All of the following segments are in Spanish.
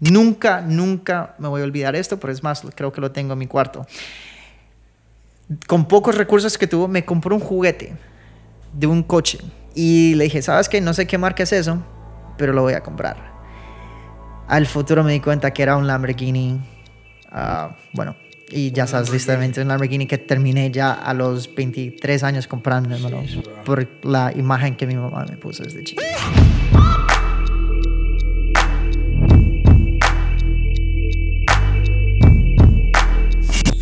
Nunca, nunca me voy a olvidar esto, pero es más, creo que lo tengo en mi cuarto. Con pocos recursos que tuvo, me compró un juguete de un coche. Y le dije, ¿sabes qué? No sé qué marca es eso, pero lo voy a comprar. Al futuro me di cuenta que era un Lamborghini. ah, bueno, y ya sabes, literalmente un Lamborghini que terminé ya a los 23 años comprándomelo por la imagen que mi mamá me puso desde chico.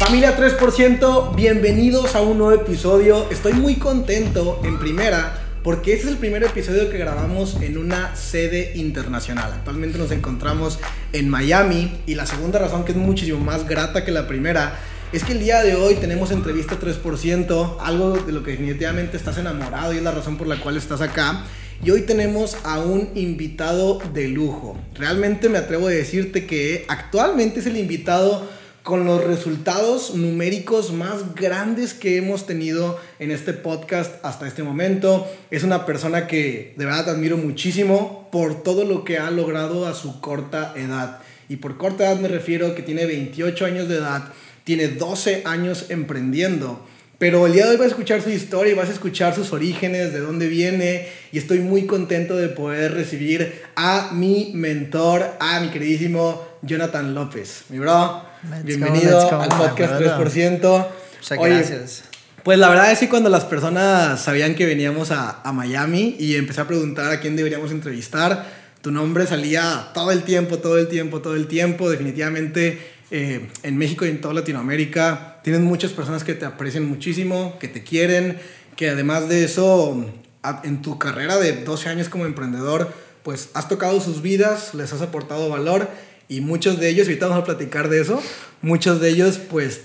Familia 3%, bienvenidos a un nuevo episodio. Estoy muy contento en primera porque este es el primer episodio que grabamos en una sede internacional. Actualmente nos encontramos en Miami y la segunda razón que es muchísimo más grata que la primera es que el día de hoy tenemos entrevista 3%, algo de lo que definitivamente estás enamorado y es la razón por la cual estás acá. Y hoy tenemos a un invitado de lujo. Realmente me atrevo a decirte que actualmente es el invitado con los resultados numéricos más grandes que hemos tenido en este podcast hasta este momento. Es una persona que de verdad admiro muchísimo por todo lo que ha logrado a su corta edad. Y por corta edad me refiero que tiene 28 años de edad, tiene 12 años emprendiendo. Pero el día de hoy vas a escuchar su historia y vas a escuchar sus orígenes, de dónde viene. Y estoy muy contento de poder recibir a mi mentor, a mi queridísimo Jonathan López. Mi bro, Let's bienvenido go, al podcast brother. 3%. Muchas Oye, gracias. Pues la verdad es que cuando las personas sabían que veníamos a, a Miami y empecé a preguntar a quién deberíamos entrevistar, tu nombre salía todo el tiempo, todo el tiempo, todo el tiempo. Definitivamente eh, en México y en toda Latinoamérica tienes muchas personas que te aprecian muchísimo, que te quieren, que además de eso, a- en tu carrera de 12 años como emprendedor, pues has tocado sus vidas, les has aportado valor y muchos de ellos, ahorita vamos a platicar de eso, muchos de ellos pues,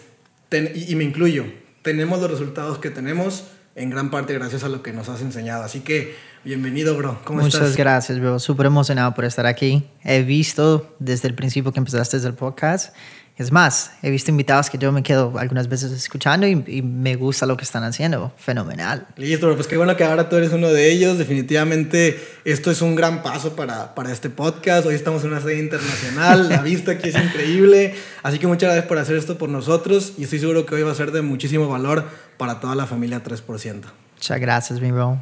ten- y, y me incluyo, tenemos los resultados que tenemos en gran parte gracias a lo que nos has enseñado. Así que bienvenido, bro. ¿Cómo Muchas estás? gracias, bro. Súper emocionado por estar aquí. He visto desde el principio que empezaste el podcast. Es más, he visto invitados que yo me quedo algunas veces escuchando y, y me gusta lo que están haciendo. Fenomenal. Listo, pues qué bueno que ahora tú eres uno de ellos. Definitivamente esto es un gran paso para, para este podcast. Hoy estamos en una sede internacional. La vista aquí es increíble. Así que muchas gracias por hacer esto por nosotros y estoy seguro que hoy va a ser de muchísimo valor para toda la familia 3%. Muchas gracias, mi bro.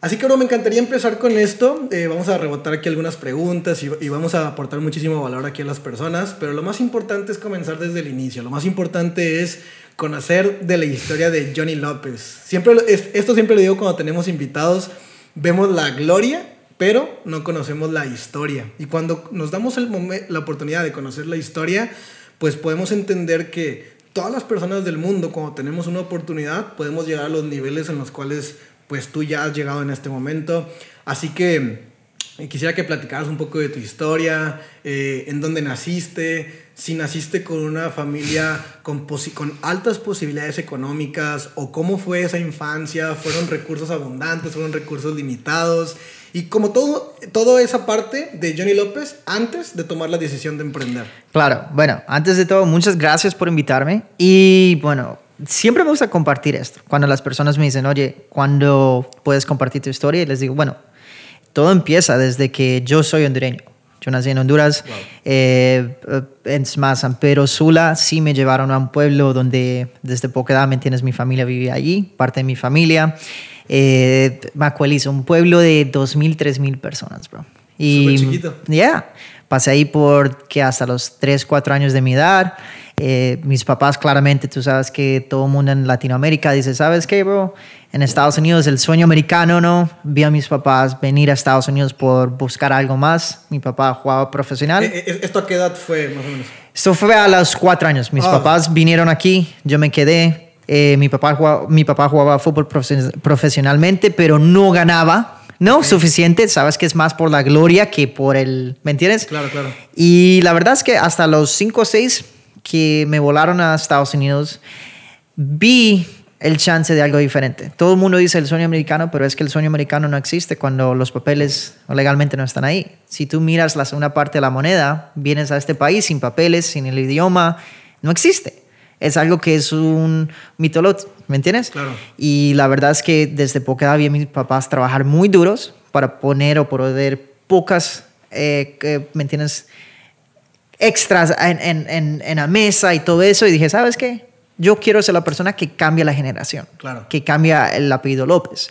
Así que, bro, me encantaría empezar con esto. Eh, vamos a rebotar aquí algunas preguntas y, y vamos a aportar muchísimo valor aquí a las personas. Pero lo más importante es comenzar desde el inicio. Lo más importante es conocer de la historia de Johnny López. Siempre, esto siempre lo digo cuando tenemos invitados. Vemos la gloria, pero no conocemos la historia. Y cuando nos damos el la oportunidad de conocer la historia, pues podemos entender que todas las personas del mundo, cuando tenemos una oportunidad, podemos llegar a los niveles en los cuales pues tú ya has llegado en este momento. Así que eh, quisiera que platicaras un poco de tu historia, eh, en dónde naciste, si naciste con una familia con, con altas posibilidades económicas o cómo fue esa infancia, fueron recursos abundantes, fueron recursos limitados y como todo, toda esa parte de Johnny López antes de tomar la decisión de emprender. Claro, bueno, antes de todo, muchas gracias por invitarme. Y bueno, siempre me gusta compartir esto. Cuando las personas me dicen, oye, ¿cuándo puedes compartir tu historia? Y les digo, bueno, todo empieza desde que yo soy hondureño. Yo nací en Honduras. Eh, eh, es más, San Pedro Sula sí me llevaron a un pueblo donde desde poca edad, ¿me entiendes? Mi familia vivía allí, parte de mi familia. Eh, Macuelizo, un pueblo de 2.000, 3.000 personas, bro. Y, Súper chiquito. ya, pasé ahí por que hasta los 3, 4 años de mi edad. Eh, mis papás, claramente, tú sabes que todo el mundo en Latinoamérica dice, ¿sabes qué, bro? En Estados Unidos, el sueño americano, ¿no? Vi a mis papás venir a Estados Unidos por buscar algo más. Mi papá jugaba profesional. Eh, eh, ¿Esto a qué edad fue más o menos? Esto fue a los cuatro años. Mis Ah. papás vinieron aquí, yo me quedé. Eh, mi, papá jugaba, mi papá jugaba fútbol profes- profesionalmente, pero no ganaba. No suficiente, sabes que es más por la gloria que por el. ¿Me entiendes? Claro, claro. Y la verdad es que hasta los 5 o 6 que me volaron a Estados Unidos, vi el chance de algo diferente. Todo el mundo dice el sueño americano, pero es que el sueño americano no existe cuando los papeles legalmente no están ahí. Si tú miras la segunda parte de la moneda, vienes a este país sin papeles, sin el idioma, no existe. Es algo que es un mitolot, ¿me entiendes? Claro. Y la verdad es que desde poca edad vi a mis papás trabajar muy duros para poner o poder pocas, eh, ¿me entiendes? Extras en, en, en, en la mesa y todo eso. Y dije, ¿sabes qué? Yo quiero ser la persona que cambia la generación, Claro. que cambia el apellido López.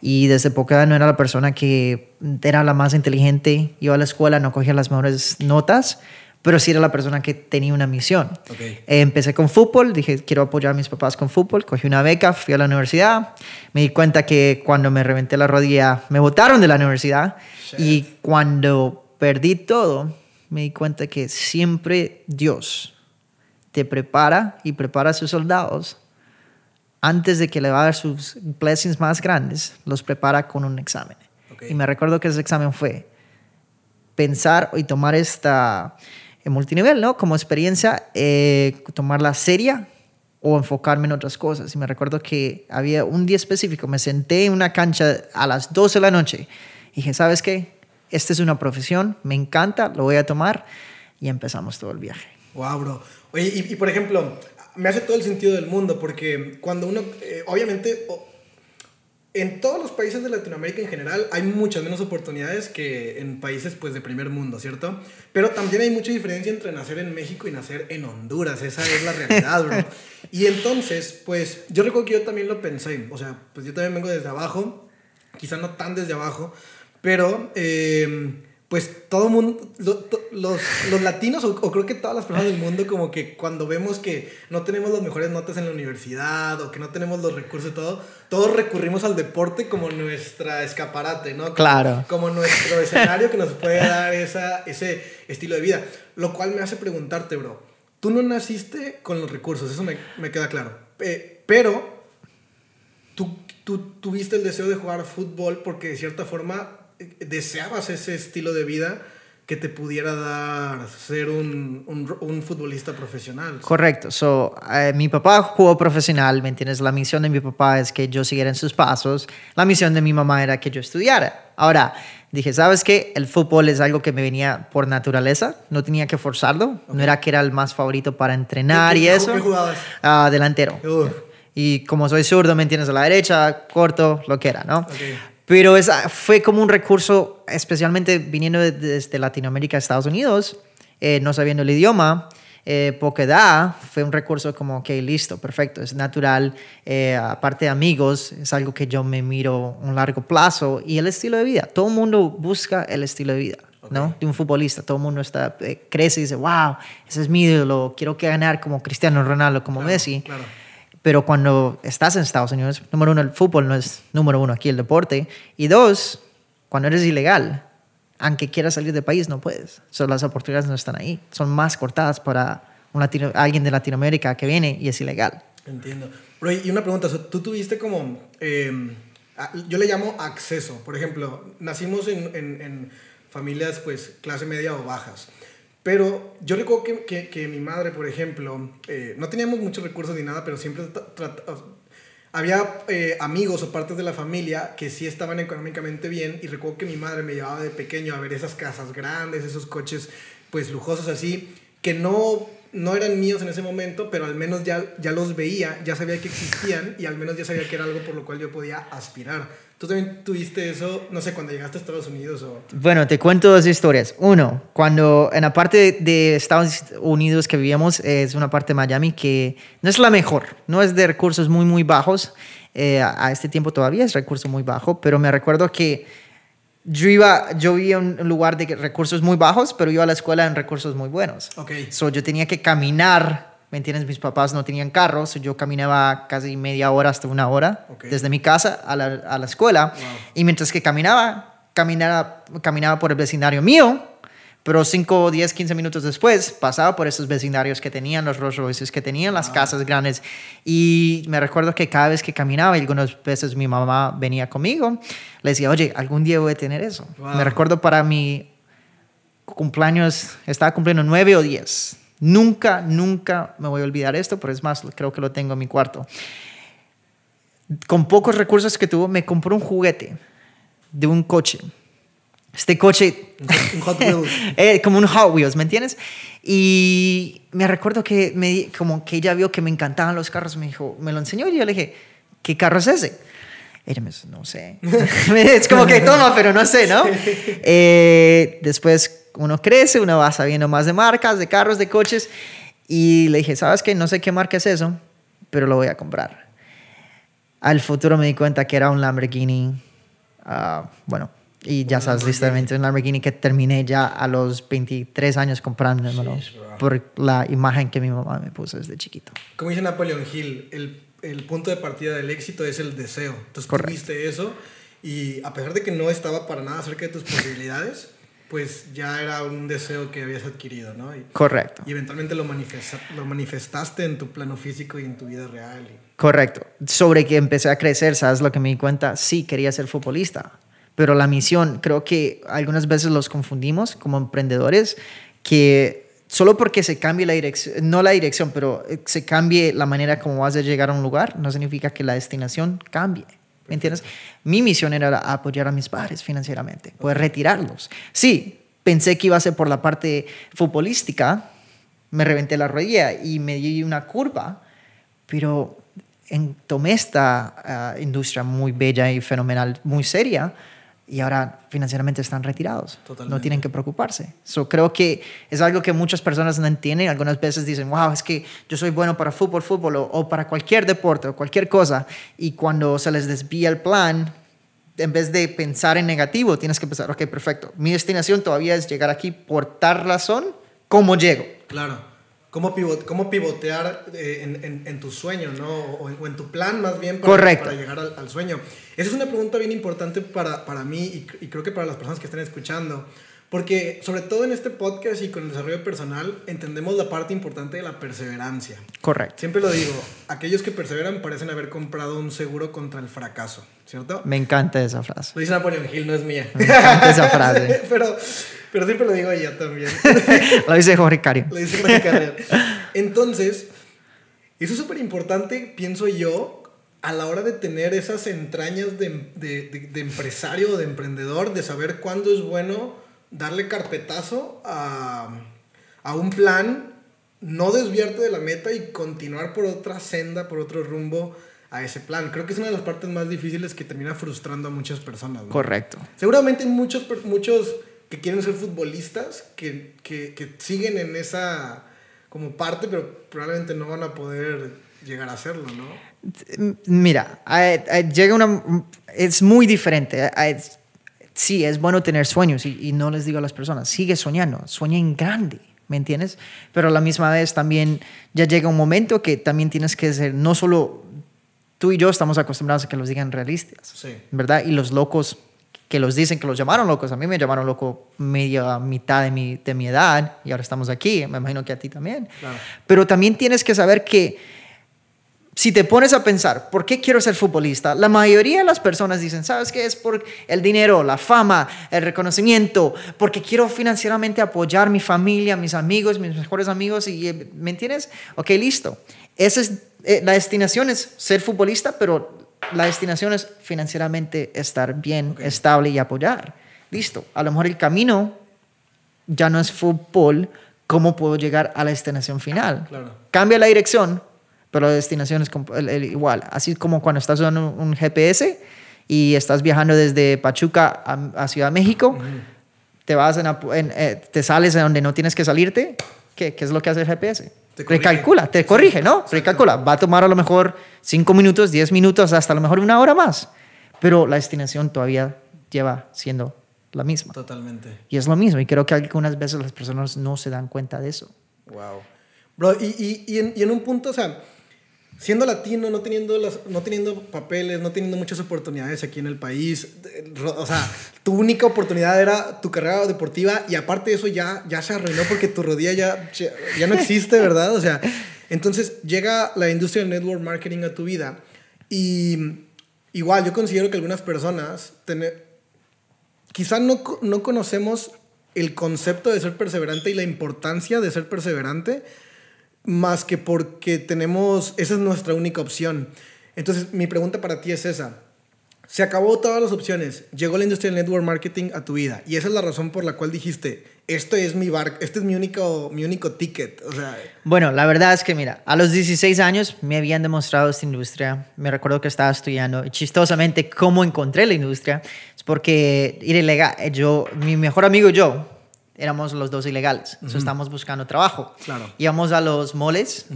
Y desde poca no era la persona que era la más inteligente, iba a la escuela, no cogía las mejores notas, pero sí era la persona que tenía una misión. Ok. Eh, empecé con fútbol, dije, quiero apoyar a mis papás con fútbol, cogí una beca, fui a la universidad, me di cuenta que cuando me reventé la rodilla, me botaron de la universidad Shit. y cuando perdí todo, me di cuenta que siempre Dios te prepara y prepara a sus soldados antes de que le va a dar sus blessings más grandes, los prepara con un examen. Y me recuerdo que ese examen fue pensar y tomar esta en multinivel, ¿no? Como experiencia, eh, tomarla seria o enfocarme en otras cosas. Y me recuerdo que había un día específico, me senté en una cancha a las 12 de la noche y dije, ¿sabes qué? Esta es una profesión, me encanta, lo voy a tomar y empezamos todo el viaje. Wow, bro. Oye, y, y por ejemplo, me hace todo el sentido del mundo porque cuando uno, eh, obviamente, o- en todos los países de Latinoamérica en general hay muchas menos oportunidades que en países pues de primer mundo, ¿cierto? Pero también hay mucha diferencia entre nacer en México y nacer en Honduras, esa es la realidad, bro. Y entonces, pues yo recuerdo que yo también lo pensé, o sea, pues yo también vengo desde abajo, quizá no tan desde abajo, pero eh, pues todo mundo, lo- to- los, los latinos o, o creo que todas las personas del mundo como que cuando vemos que no tenemos las mejores notas en la universidad o que no tenemos los recursos y todo, todos recurrimos al deporte como nuestra escaparate, ¿no? Como- Claro. Como nuestro escenario que nos puede dar esa, ese estilo de vida. Lo cual me hace preguntarte, bro, tú no naciste con los recursos, eso me, me queda claro. Eh, pero tú, tú tuviste el deseo de jugar fútbol porque de cierta forma deseabas ese estilo de vida que te pudiera dar ser un, un, un futbolista profesional. Correcto. So, eh, mi papá jugó profesional, ¿me entiendes? La misión de mi papá es que yo siguiera en sus pasos. La misión de mi mamá era que yo estudiara. Ahora, dije, ¿sabes qué? El fútbol es algo que me venía por naturaleza. No tenía que forzarlo. No era que era el más favorito para entrenar ¿Qué- y eso. qué jugabas? Ah, delantero. Uf. Y como soy zurdo, ¿me entiendes? A la derecha, corto, lo que era, ¿no? Ok. Pero esa fue como un recurso, especialmente viniendo de- desde Latinoamérica a Estados Unidos, eh, no sabiendo el idioma, eh, poca edad, fue un recurso como, ok, listo, perfecto, es natural, eh, aparte de amigos, es algo que yo me miro a un largo plazo y el estilo de vida. Todo el mundo busca el estilo de vida. ¿no? De un futbolista, todo el mundo está, eh, crece y dice, wow, ese es mi ídolo, quiero que ganar como Cristiano Ronaldo, como Claro, Messi. claro. Pero cuando estás en Estados Unidos, número uno, el fútbol no es número uno aquí, el deporte. Y dos, cuando eres ilegal, aunque quieras salir del país, no puedes. So, las oportunidades no están ahí. Son más cortadas para un alguien de Latinoamérica que viene y es ilegal. Entiendo. Bro, y una pregunta, tú tuviste como, eh, yo le llamo acceso, por ejemplo, nacimos en- en familias pues clase media o bajas, pero yo recuerdo que, que- que mi madre, por ejemplo, eh, no teníamos muchos recursos ni nada, pero siempre había eh, amigos o partes de la familia que sí estaban económicamente bien y recuerdo que mi madre me llevaba de pequeño a ver esas casas grandes, esos coches pues lujosos así, que no, no eran míos en ese momento, pero al menos ya, ya los veía, ya sabía que existían y al menos ya sabía que era algo por lo cual yo podía aspirar. ¿Tú también tuviste eso, no sé, cuando llegaste a Estados Unidos o...? Bueno, te cuento dos historias. Uno, cuando en la parte de Estados Unidos que vivíamos, es una parte de Miami que no es la mejor, no es de recursos muy, muy bajos. Eh, a a este tiempo todavía es recurso muy bajo, pero me recuerdo que yo iba, yo vivía en un lugar de recursos muy bajos, pero iba a la escuela en recursos muy buenos. Ok. So, yo tenía que caminar, ¿me entiendes? Mis papás no tenían carros, yo caminaba casi media hora hasta una hora desde mi casa a la, a la escuela. Wow. Y mientras que caminaba, caminaba, caminaba por el vecindario mío, pero 5, 10, 15 minutos después pasaba por esos vecindarios que tenían los Rolls Royces, que tenían las casas grandes. Y me recuerdo que cada vez que caminaba, y algunas veces mi mamá venía conmigo, le decía, oye, algún día voy a tener eso. Wow. Me recuerdo para mi cumpleaños, estaba cumpliendo 9 o 10. Nunca, nunca me voy a olvidar esto, pero es más, creo que lo tengo en mi cuarto. Con pocos recursos que tuvo, me compró un juguete de un coche. Este coche Un Hot Wheels. eh, como un Hot Wheels, ¿me entiendes? Y me recuerdo que, me, como que ella vio que me encantaban los carros, me dijo, me lo enseñó y yo le dije, ¿qué carro es ese? Ella me dice, no sé. es como que toma, pero no sé, ¿no? Eh, después uno crece, uno va sabiendo más de marcas, de carros, de coches. Y le dije, ¿sabes qué? No sé qué marca es eso, pero lo voy a comprar. Al futuro me di cuenta que era un Lamborghini, ah, bueno, y ya sabes, literalmente un Lamborghini que terminé ya a los 23 años comprándomelo por la imagen que mi mamá me puso desde chiquito. Como dice Napoleon Hill, el, el punto de partida del éxito es el deseo. Entonces viste eso y a pesar de que no estaba para nada cerca de tus posibilidades, pues ya era un deseo que habías adquirido, ¿no? Y, Correcto. Y eventualmente lo, lo manifestaste en tu plano físico y en tu vida real. Correcto. Sobre que empecé a crecer, ¿sabes lo que me di cuenta? Sí, quería ser futbolista pero la misión, creo que algunas veces los confundimos como emprendedores, que solo porque se cambie la dirección, no la dirección, pero eh, se cambie la manera como vas a llegar a un lugar, no significa que la destinación cambie. ¿Me entiendes? Mi misión era apoyar a mis padres financieramente, poder retirarlos. Sí, pensé que iba a ser por la parte futbolística, me reventé la rodilla y me di una curva, pero en, tomé esta ah, industria muy bella y fenomenal, muy seria, y ahora financieramente están retirados. No tienen que preocuparse. So, creo que es algo que muchas personas no entienden. Algunas veces dicen, wow, es que yo soy bueno para fútbol, fútbol o, para cualquier deporte o cualquier cosa. Y cuando se les desvía el plan, en vez de pensar en negativo, tienes que pensar, ok, perfecto. Mi destinación todavía es llegar aquí por tal razón. ¿Cómo llego? Claro. ¿Cómo, cómo pivotear eh, en, en, tu sueño, ¿no? O en, tu plan más bien para, para llegar al, sueño. Esa es una pregunta bien importante para, para mí y, y, creo que para las personas que están escuchando. Porque sobre todo en este podcast y con el desarrollo personal entendemos la parte importante de la perseverancia. Correcto. Siempre lo digo, aquellos que perseveran parecen haber comprado un seguro contra el fracaso, ¿cierto? Me encanta esa frase. Lo dice Napoleon Hill, no es mía. Me encanta esa frase. pero, pero siempre lo digo ella también. lo dice Jorge Cario. Lo dice Jorge Cario. Entonces, eso es súper importante, pienso yo, a la hora de tener esas entrañas de, de, de, de empresario o de emprendedor, de saber cuándo es bueno darle carpetazo a, a un plan, no desviarte de la meta y continuar por otra senda, por otro rumbo a ese plan. Creo que es una de las partes más difíciles que termina frustrando a muchas personas. Correcto. Seguramente muchos, muchos que quieren ser futbolistas, que, que, que, siguen en esa como parte, pero probablemente no van a poder llegar a hacerlo, ¿no? Mira, llega una... Es muy diferente sí, es bueno tener sueños y, no les digo a las personas, sigue soñando, sueñen grande, ¿me entiendes? Pero a la misma vez también ya llega un momento que también tienes que ser, no solo tú y yo estamos acostumbrados a que los digan realistas, ¿verdad? Y los locos que los dicen que los llamaron locos, a mí me llamaron loco media mitad de mi, de mi edad y ahora estamos aquí, me imagino que a ti también. Pero también tienes que saber que si te pones a pensar, ¿por qué quiero ser futbolista? La mayoría de las personas dicen, ¿sabes qué? Es por el dinero, la fama, el reconocimiento, porque quiero financieramente apoyar a mi familia, mis amigos, mis mejores amigos, y, eh, ¿me entiendes? Ok, listo. Esa es, eh, la destinación es ser futbolista, pero la destinación es financieramente estar bien, estable y apoyar. Listo. A lo mejor el camino ya no es fútbol, ¿cómo puedo llegar a la destinación final? Cambia la dirección, pero la destinación es igual. Así como cuando estás usando un, GPS y estás viajando desde Pachuca a, Ciudad de México, te, vas en, eh, te sales de donde no tienes que salirte, ¿qué, qué es lo que hace el GPS? Te Recalcula, te corrige, ¿no? Recalcula. Va a tomar a lo mejor 5 minutos, 10 minutos, hasta a lo mejor una hora más. Pero la destinación todavía lleva siendo la misma. Totalmente. Y es lo mismo. Y creo que algunas veces las personas no se dan cuenta de eso. Wow. Bro, y, y, y, en, y en un punto, o sea, siendo latino, no teniendo, las, no teniendo papeles, no teniendo muchas oportunidades aquí en el país, o sea, tu única oportunidad era tu carrera deportiva y aparte de eso ya, ya se arruinó porque tu rodilla ya, ya no existe, ¿verdad? O sea, entonces llega la industria del network marketing a tu vida y igual yo considero que algunas personas tener, quizá no, no conocemos el concepto de ser perseverante y la importancia de ser perseverante, más que porque tenemos, esa es nuestra única opción. Entonces, mi pregunta para ti es esa. Se acabó todas las opciones, llegó la industria del network marketing a tu vida y esa es la razón por la cual dijiste, esto es mi bar, este es mi único, mi único ticket. O sea, bueno, la verdad es que mira, a los 16 años me habían demostrado esta industria, me recuerdo que estaba estudiando y chistosamente cómo encontré la industria, es porque, yo, mi mejor amigo y yo, éramos los dos ilegales. Entonces estábamos buscando trabajo. Claro. Íbamos a los moles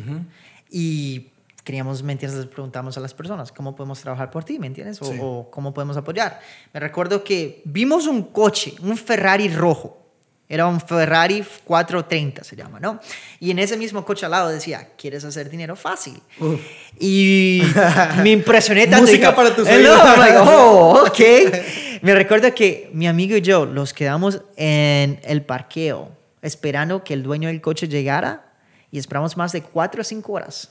y queríamos, ¿me entiendes? Les preguntamos a las personas, ¿cómo podemos trabajar por ti? ¿Me entiendes? O, Sí. o cómo podemos apoyar. Me recuerdo que vimos un coche, un Ferrari rojo. Era un Ferrari 430, se llama, ¿no? Y en ese mismo coche al lado decía, ¿quieres hacer dinero fácil? Uf. Y me impresioné tanto. Música para tus oídos. Like, oh, ok. Me recuerdo que mi amigo y yo los quedamos en el parqueo esperando que el dueño del coche llegara y esperamos más de cuatro o cinco horas.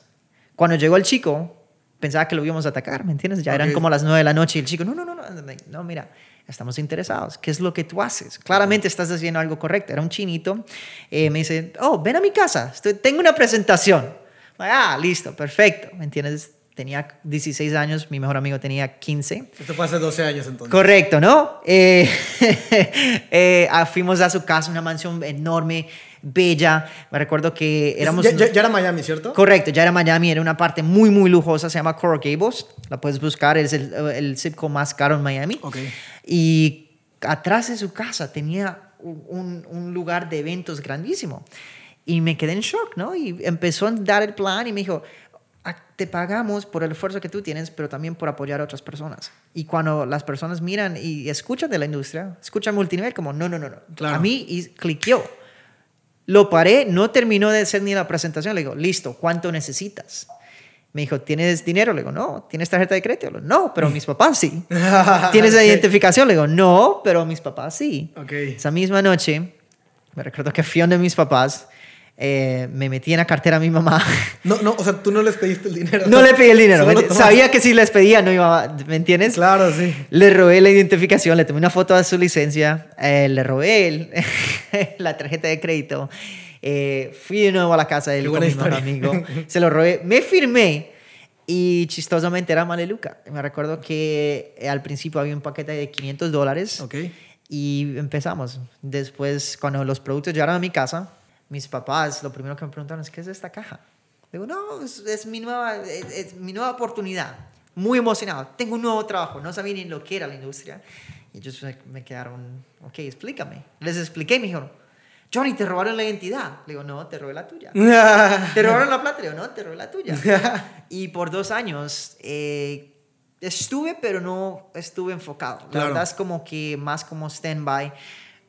Cuando llegó el chico, pensaba que lo íbamos a atacar, ¿me entiendes? Ya eran Ok. como las nueve de la noche y el chico, no, no, no, no, no, mira, estamos interesados. ¿Qué es lo que tú haces? Claramente estás haciendo algo correcto. Era un chinito. Eh, me dice, oh, ven a mi casa, estoy- tengo una presentación. Ah, listo, perfecto, ¿me entiendes? Tenía 16 años, mi mejor amigo tenía 15. Esto fue hace 12 años entonces. Correcto, ¿no? Eh, eh, ah, fuimos a su casa, una mansión enorme, bella. Me recuerdo que éramos... ya, ya- ya era Miami, ¿cierto? Correcto, ya era Miami, era una parte muy, muy lujosa, se llama Coral Gables. La puedes buscar, es el, el zip code más caro en Miami. Ok. Y atrás de su casa tenía un, un- lugar de eventos grandísimo. Y me quedé en shock, ¿no? Y empezó a dar el plan y me dijo, "Ah, te pagamos por el esfuerzo que tú tienes, pero también por apoyar a otras personas. Y cuando las personas miran y escuchan de la industria, escuchan multinivel como, no, no, no, no. Claro. A mí y cliqueó. Lo paré, no terminó de hacer ni la presentación. Le digo, listo, ¿cuánto necesitas? Me dijo, ¿tienes dinero? Le digo, no. ¿Tienes tarjeta de crédito? Le digo, no, pero mis papás sí. ¿Tienes la Ok. identificación? Le digo, no, pero mis papás sí. Ok. Esa misma noche, me recuerdo que fui donde mis papás, eh, me metí en la cartera a mi mamá. No, no, o sea, tú no les pediste el dinero. no le pedí el dinero. Solo ¿me- tomaste- Sabía que si les pedía no iba a... ¿Me entiendes? Claro, sí. Le robé la identificación, le tomé una foto de su licencia, eh, le robé el- la tarjeta de crédito, eh, fui de nuevo a la casa de él con mi amigo, se lo robé, me firmé y chistosamente era Maleluca. Me recuerdo que eh, al principio había un paquete de 500 dólares Ok. y empezamos. Después, cuando los productos llegaron a mi casa, mis papás lo primero que me preguntaron es, ¿qué es esta caja? Digo, no, es, es mi, nueva, es, es mi nueva oportunidad. Muy emocionado. Tengo un nuevo trabajo. No sabía ni lo que era la industria. Y ellos me, me quedaron, ok, explícame. Les expliqué y me dijeron, Johnny, te robaron la identidad. Le digo, no, te robé la tuya. ¿Te robaron la plata? Le digo, no, te robé la tuya. y por dos años eh, estuve, pero no estuve enfocado. La Claro. verdad es como que más como stand-by.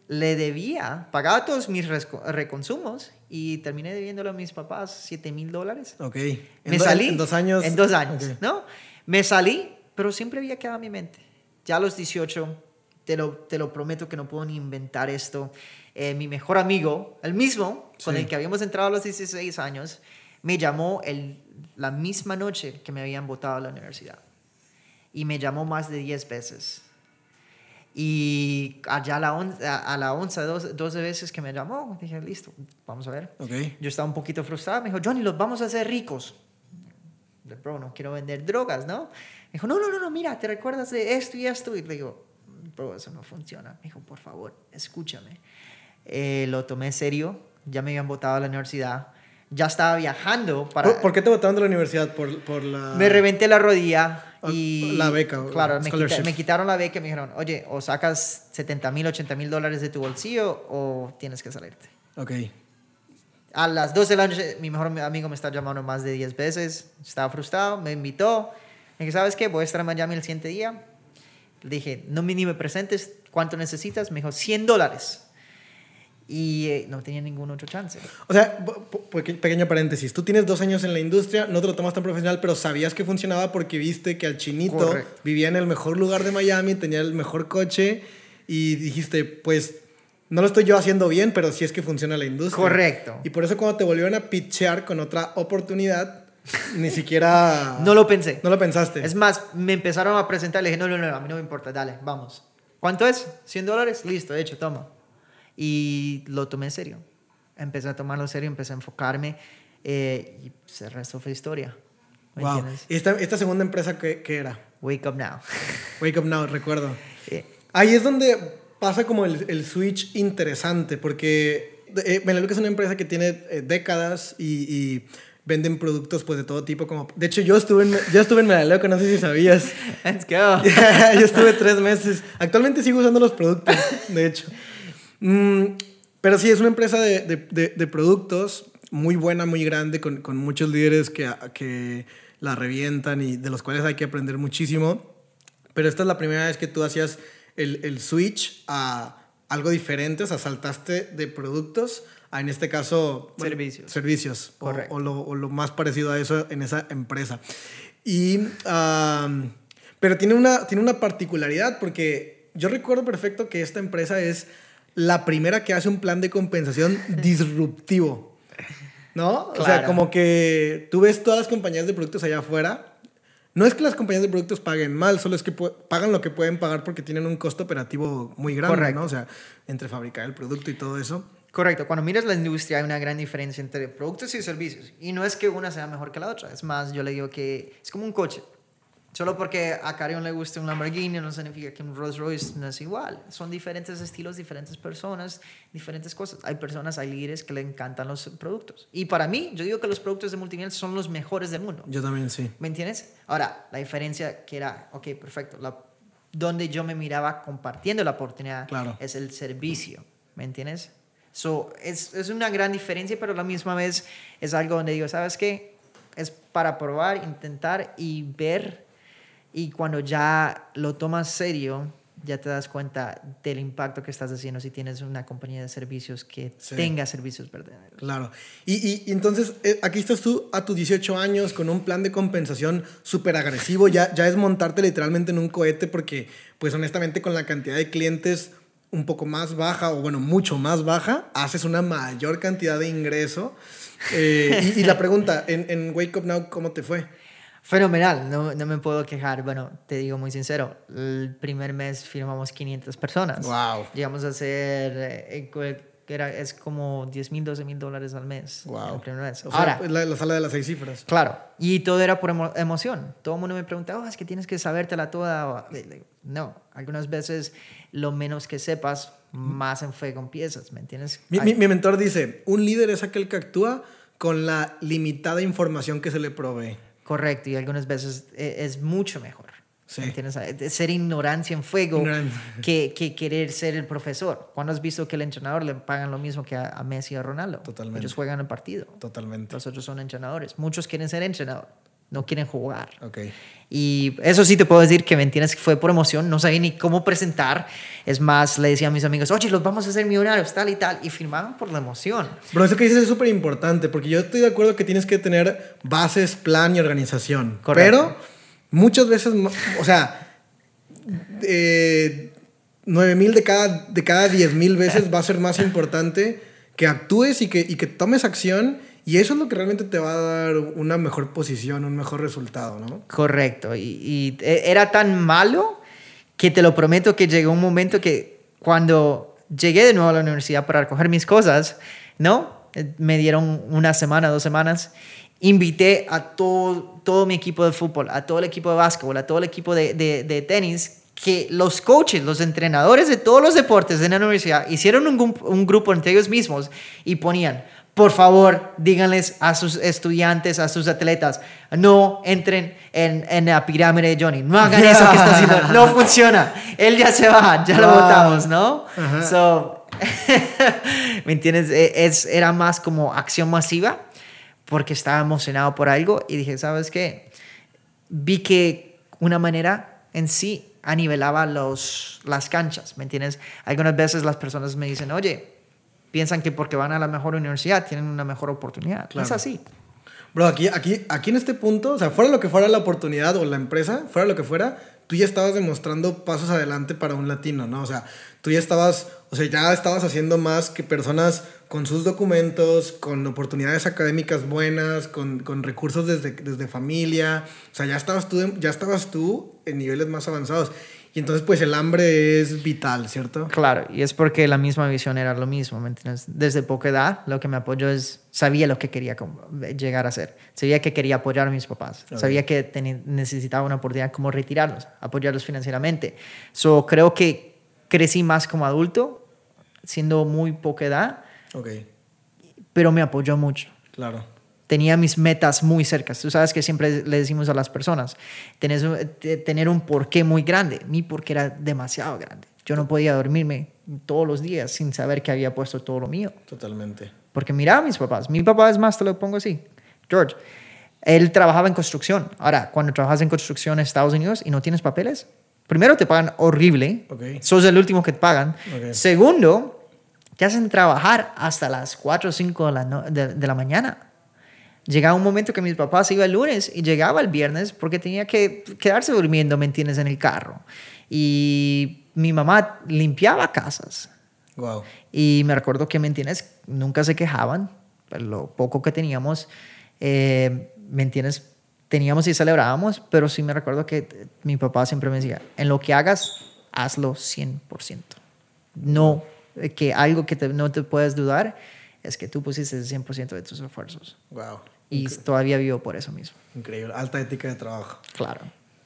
Le debía, pagaba todos mis reconsumos y terminé debiéndole a mis papás 7 mil dólares. Ok. Me do- salí. En dos años. En dos años, Ok. ¿no? Me salí, pero siempre había quedado en mi mente. Ya a los 18, te lo, te lo prometo que no puedo ni inventar esto. Eh, mi mejor amigo, el mismo, con Sí. el que habíamos entrado a los 16 años, me llamó el, la misma noche que me habían votado a la universidad. Y me llamó más de 10 veces. Y allá a la, on- a, a la 11, 12, 12 veces que me llamó, dije, listo, vamos a ver. Ok. Yo estaba un poquito frustrado. Me dijo, Johnny, los vamos a hacer ricos. Le bro, no quiero vender drogas, ¿no? Me dijo, no, no, no, no, mira, ¿te recuerdas de esto y esto? Y le digo, bro, eso no funciona. Me dijo, por favor, escúchame. Eh, lo tomé en serio. Ya me habían votado a la universidad. Ya estaba viajando para... ¿Por, por qué te votaron de la universidad? Por, por la... Me reventé la rodilla Ah, y... la beca, Claro, me, quita- me quitaron la beca y me dijeron, oye, o sacas 70 mil, 80 mil dólares de tu bolsillo o tienes que salirte. Ok. A las 12 de la noche, mi mejor amigo me está llamando más de 10 veces. Estaba frustrado, me invitó. Me dije, ¿sabes qué? Voy a estar en Miami el siguiente día. Le dije, no me ni me presentes, ¿cuánto necesitas? Me dijo, 100 dólares. Y eh, no tenía ningún otro chance. O sea, pequeño paréntesis. Tú tienes dos años en la industria, no te lo tomas tan profesional, pero sabías que funcionaba porque viste que al chinito Correcto. vivía en el mejor lugar de Miami, tenía el mejor coche y dijiste, pues, no lo estoy yo haciendo bien, pero sí es que funciona la industria. Correcto. Y por eso cuando te volvieron a pitchear con otra oportunidad, ni siquiera... No lo pensé. No lo pensaste. Es más, me empezaron a presentar. Le dije, no, no, no, a mí no me importa, dale, vamos. ¿Cuánto es? ¿100 dólares? Listo, de hecho, toma. Y lo tomé en serio. Empecé a tomarlo en serio, empecé a enfocarme eh, y pues, el resto fue historia. ¿Me wow. esta, esta segunda empresa qué, qué era? Wake up now. Wake Up Now, recuerdo. Eh, Ahí es donde pasa como el, el switch interesante, porque eh, es una empresa que tiene eh, décadas y, y venden productos pues de todo tipo. Como, de hecho, yo estuve en, yo estuve en Melaleuca, no sé si sabías. Let's go. yo estuve tres meses. Actualmente sigo usando los productos, de hecho. Mm, Pero sí, es una empresa de, de, de, de productos muy buena, muy grande, con, con muchos líderes que, que la revientan y de los cuales hay que aprender muchísimo. Pero esta es la primera vez que tú hacías el, el switch a algo diferente, o sea, saltaste de productos a, en este caso, bueno, servicios. Servicios, o, o, lo, o, lo, más parecido a eso en esa empresa. Y, um, pero tiene una, tiene una particularidad porque yo recuerdo perfecto que esta empresa es la primera que hace un plan de compensación disruptivo. ¿No? Claro. O sea, como que tú ves todas las compañías de productos allá afuera. No es que las compañías de productos paguen mal, solo es que pagan lo que pueden pagar porque tienen un costo operativo muy grande, Correcto. ¿no? O sea, entre fabricar el producto y todo eso. Correcto, cuando miras la industria hay una gran diferencia entre productos y servicios. Y no es que una sea mejor que la otra, es más, yo le digo que es como un coche. Solo porque a Carion le guste un Lamborghini no significa que un Rolls Royce no es igual. Son diferentes estilos, diferentes personas, diferentes cosas. Hay personas, hay líderes que le encantan los productos. Y para mí, yo digo que los productos de multinivel son los mejores del mundo. Yo también, sí. ¿Me entiendes? Ahora, la diferencia que era, ok, perfecto, la, donde yo me miraba compartiendo la oportunidad claro. es el servicio. ¿Me entiendes? So, es, es una gran diferencia, pero a la misma vez es algo donde digo, ¿sabes qué? Es para probar, intentar y ver y cuando ya lo tomas serio, ya te das cuenta del impacto que estás haciendo si tienes una compañía de servicios que sí. tenga servicios verdaderos. Claro. Y, y, y, entonces, eh, aquí estás tú a tus 18 años con un plan de compensación súper agresivo. Ya, ya es montarte literalmente en un cohete porque, pues honestamente, con la cantidad de clientes un poco más baja, o bueno, mucho más baja, haces una mayor cantidad de ingreso. Eh, y, y, la pregunta, en, en Wake Up Now, ¿cómo te fue? Fenomenal, no, no, me puedo quejar. Bueno, te digo muy sincero, el primer mes firmamos 500 personas. Wow. Llegamos a hacer, eh, era, es como 10 mil, 12 mil dólares al mes. Wow. El primer mes. O sea, Ahora, la, la, sala de las seis cifras. Claro, y todo era por emo emoción. Todo el mundo me preguntaba, oh, es que tienes que sabértela toda. No, algunas veces lo menos que sepas, más en fe con piezas, ¿me entiendes? Mi, mi, mi mentor dice, un líder es aquel que actúa con la limitada información que se le provee. Correcto, y algunas veces es mucho mejor. Sí. ¿Entiendes? Ser ignorancia en fuego que, que, querer ser el profesor. ¿Cuándo has visto que el entrenador le pagan lo mismo que a, a Messi y a Ronaldo? Totalmente. Ellos juegan el partido. Totalmente. Los otros son entrenadores. Muchos quieren ser entrenador, no quieren jugar. Okay. Y eso sí te puedo decir que me entiendes que fue por emoción, no sabía ni cómo presentar. Es más, le decía a mis amigos, oye, los vamos a hacer millonarios, tal y tal. Y firmaban por la emoción. Pero eso que dices es súper importante, porque yo estoy de acuerdo que tienes que tener bases, plan y organización. Correcto. Pero muchas veces, o sea, eh, 9 mil de cada, de cada 10 mil veces va a ser más importante que actúes y que, y que tomes acción. Y eso es lo que realmente te va a dar una mejor posición, un mejor resultado, ¿no? Correcto. Y, y era tan malo que te lo prometo que llegó un momento que cuando llegué de nuevo a la universidad para recoger mis cosas, ¿no? Me dieron una semana, dos semanas. Invité a todo, todo mi equipo de fútbol, a todo el equipo de básquetbol, a todo el equipo de, de, tenis, que los coaches, los entrenadores de todos los deportes de la universidad hicieron un grupo entre ellos mismos y ponían, por favor, díganles a sus estudiantes, a sus atletas, no entren en, en la pirámide de Johnny, no hagan eso que está haciendo, no funciona, él ya se va, ya lo votamos, ¿no? Uh -huh. So, ¿me entiendes? Es, era más como acción masiva porque estaba emocionado por algo y dije, ¿sabes qué? Vi que una manera en sí anivelaba los, las canchas, ¿me entiendes? Algunas veces las personas me dicen, oye, piensan que porque van a la mejor universidad tienen una mejor oportunidad. Claro. Es así. Bro, aquí, aquí, aquí en este punto, o sea, fuera lo que fuera la oportunidad o la empresa, fuera lo que fuera, tú ya estabas demostrando pasos adelante para un latino, ¿no? O sea, tú ya estabas, o sea, ya estabas haciendo más que personas con sus documentos, con oportunidades académicas buenas, con, con recursos desde, desde familia, o sea, ya estabas, tú, ya estabas tú en niveles más avanzados. Y entonces, pues el hambre es vital, ¿cierto? Claro, y es porque la misma visión era lo mismo, ¿me entiendes? Desde poca edad, lo que me apoyó es, sabía lo que quería llegar a ser. Sabía que quería apoyar a mis papás. Okay. Sabía que necesitaba una oportunidad como retirarlos, apoyarlos financieramente. So, creo que crecí más como adulto, siendo muy poca edad. Okay. Pero me apoyó mucho. Claro tenía mis metas muy cercas. Tú sabes que siempre le decimos a las personas, tenés, tener un porqué muy grande. Mi porqué era demasiado grande. Yo no podía dormirme todos los días sin saber que había puesto todo lo mío. Totalmente. Porque mira a mis papás. Mi papá es más, te lo pongo así. George, él trabajaba en construcción. Ahora, cuando trabajas en construcción en Estados Unidos y no tienes papeles, primero te pagan horrible. Ok. Sos el último que te pagan. Ok. Segundo, te hacen trabajar hasta las 4 o 5 de la, no- de, de la mañana. Llegaba un momento que mis papás iba el lunes y llegaba el viernes porque tenía que quedarse durmiendo, ¿me entiendes?, en el carro. Y mi mamá limpiaba casas. Wow. Y me recuerdo que, ¿me entiendes? Nunca se quejaban, pero lo poco que teníamos, eh, ¿me entiendes? Teníamos y celebrábamos, pero sí me recuerdo que mi papá siempre me decía, en lo que hagas, hazlo 100%. No, eh, que algo que te- no te puedes dudar es que tú pusiste el 100% de tus esfuerzos. Wow. Y todavía vivo por eso mismo. Increíble. Alta ética de trabajo. Claro.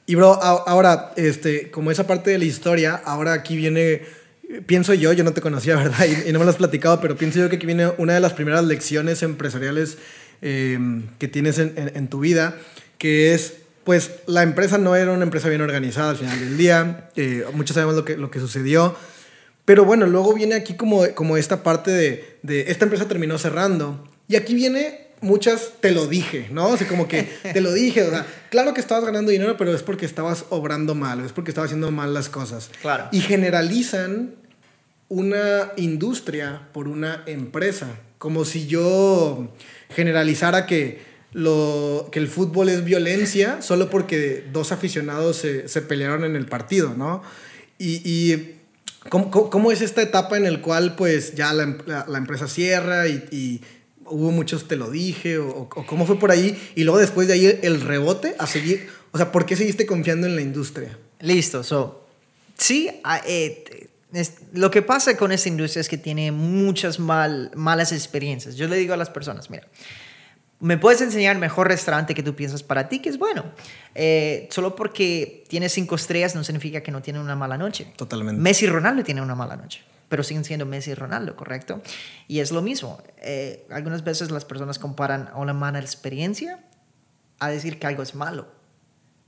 Y bro, ahora, este, como esa parte de la historia, ahora aquí viene, pienso yo, yo no te conocía, ¿verdad? Y, y no me lo has platicado, pero pienso yo que aquí viene una de las primeras lecciones empresariales eh, que tienes en, en- en tu vida, que es, pues, la empresa no era una empresa bien organizada al final del día, eh, muchos sabemos lo que, lo que sucedió, pero bueno, luego viene aquí como, como esta parte de, de esta empresa terminó cerrando. Y aquí viene muchas, te lo dije, ¿no? O sea, como que te lo dije, o sea, claro que estabas ganando dinero, pero es porque estabas obrando mal, es porque estabas haciendo mal las cosas. Claro. Y generalizan una industria por una empresa, como si yo generalizara que, lo, que el fútbol es violencia solo porque dos aficionados se, se pelearon en el partido, ¿no? Y, y ¿cómo, cómo, es esta etapa en el cual pues ya la, em- la- la empresa cierra y, y hubo muchos te lo dije o, o cómo fue por ahí y luego después de ahí el rebote a seguir, o sea, ¿por qué seguiste confiando en la industria? Listo, so, sí, ah, eh, es- lo que pasa con esta industria es que tiene muchas mal, malas experiencias. Yo le digo a las personas, mira, me puedes enseñar el mejor restaurante que tú piensas para ti, que es bueno. Eh, solo porque tiene cinco estrellas no significa que no tiene una mala noche. Totalmente. Messi Ronaldo tienen una mala noche, pero siguen siendo Messi y Ronaldo, ¿correcto? Y es lo mismo. Eh, algunas veces las personas comparan a una mala experiencia a decir que algo es malo.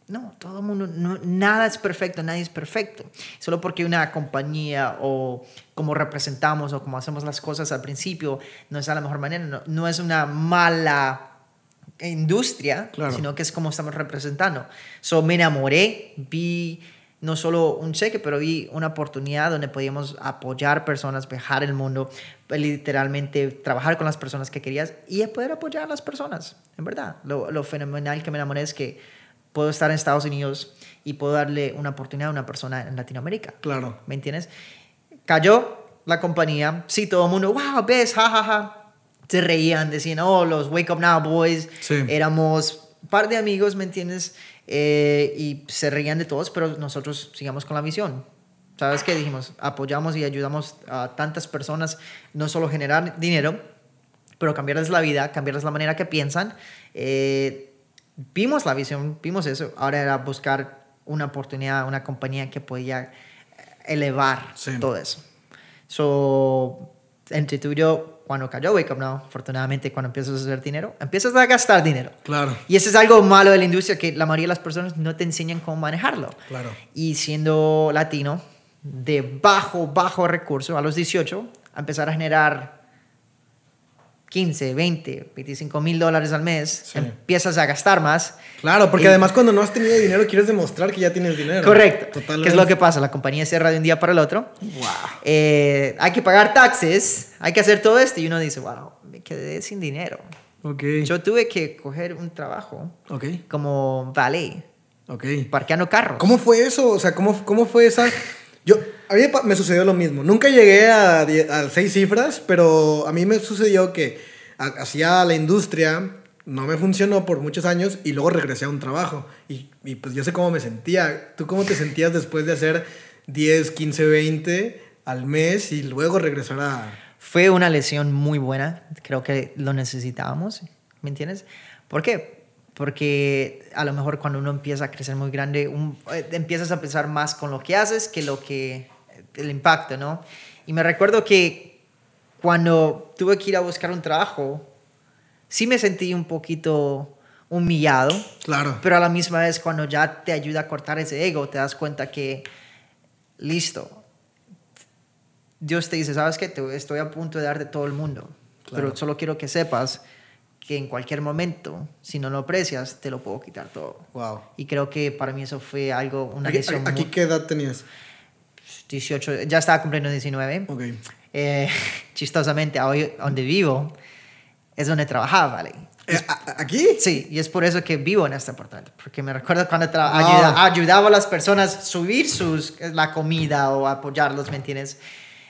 No, todo el mundo, no, nada es perfecto, nadie es perfecto. Solo porque una compañía o como representamos o como hacemos las cosas al principio no es a la mejor manera, no, no es una mala industria, Claro. sino que es como estamos representando. So, me enamoré, vi no solo un cheque, pero vi una oportunidad donde podíamos apoyar personas, viajar el mundo, literalmente trabajar con las personas que querías y poder apoyar a las personas, en verdad. Lo, lo fenomenal que me enamoré es que puedo estar en Estados Unidos y puedo darle una oportunidad a una persona en Latinoamérica. Claro. ¿Me entiendes? Cayó la compañía, sí, todo el mundo, wow, ves, jajaja. Ja, ja. Se reían, decían, oh, los Wake Up Now Boys. Sí. Éramos un par de amigos, ¿me entiendes? Eh, y se reían de todos, pero nosotros sigamos con la misión. ¿Sabes qué? Dijimos, apoyamos y ayudamos a tantas personas, no solo generar dinero, pero cambiarles la vida, cambiarles la manera que piensan. Eh, vimos la visión, vimos eso. Ahora era buscar una oportunidad, una compañía que podía elevar Sí. todo eso. So, entre tú y yo, cuando cayó Wake Up Now, afortunadamente cuando empiezas a hacer dinero, empiezas a gastar dinero. Claro. Y eso es algo malo de la industria que la mayoría de las personas no te enseñan cómo manejarlo. Claro. Y siendo latino, de bajo, bajo recurso, a los 18, a empezar a generar 15, 20, 25 mil dólares al mes, Sí. empiezas a gastar más. Claro, porque Y- además cuando no has tenido dinero quieres demostrar que ya tienes dinero. Correcto. Totalmente. ¿Qué es lo que pasa? La compañía cierra de un día para el otro. Wow. Eh, hay que pagar taxes, hay que hacer todo esto y uno dice, wow, me quedé sin dinero. Ok. Yo tuve que coger un trabajo Ok. como valet, Ok. parqueando carros. ¿Cómo fue eso? O sea, ¿cómo, cómo fue esa...? Yo, a mí me sucedió lo mismo. Nunca llegué a, a seis cifras, pero a mí me sucedió que ha- hacía la industria, no me funcionó por muchos años y luego regresé a un trabajo. Y, y pues yo sé cómo me sentía. ¿Tú cómo te sentías después de hacer 10, 15, 20 al mes y luego regresar a... Fue una lesión muy buena, creo que lo necesitábamos, ¿me entiendes? ¿Por qué? Porque a lo mejor cuando uno empieza a crecer muy grande, un- eh, empiezas a pensar más con lo que haces que lo que el impacto, ¿no? Y me recuerdo que cuando tuve que ir a buscar un trabajo, sí me sentí un poquito humillado, Claro. pero a la misma vez cuando ya te ayuda a cortar ese ego, te das cuenta que, listo, Dios te dice, sabes que estoy a punto de darte todo el mundo, pero solo quiero que sepas que en cualquier momento, si no lo aprecias, te lo puedo quitar todo. Wow. Y creo que para mí eso fue algo, una ¿Aquí, lección aquí muy- qué edad tenías? 18, ya estaba cumpliendo 19. Ok. Eh, chistosamente, hoy donde vivo es donde trabajaba, ¿vale? Eh, ¿a- a- ¿Aquí? Sí, y es por eso que vivo en este apartamento, porque me recuerdo cuando Ah. ayuda- ayudaba a las personas a subir sus, la comida o apoyarlos, ¿me entiendes?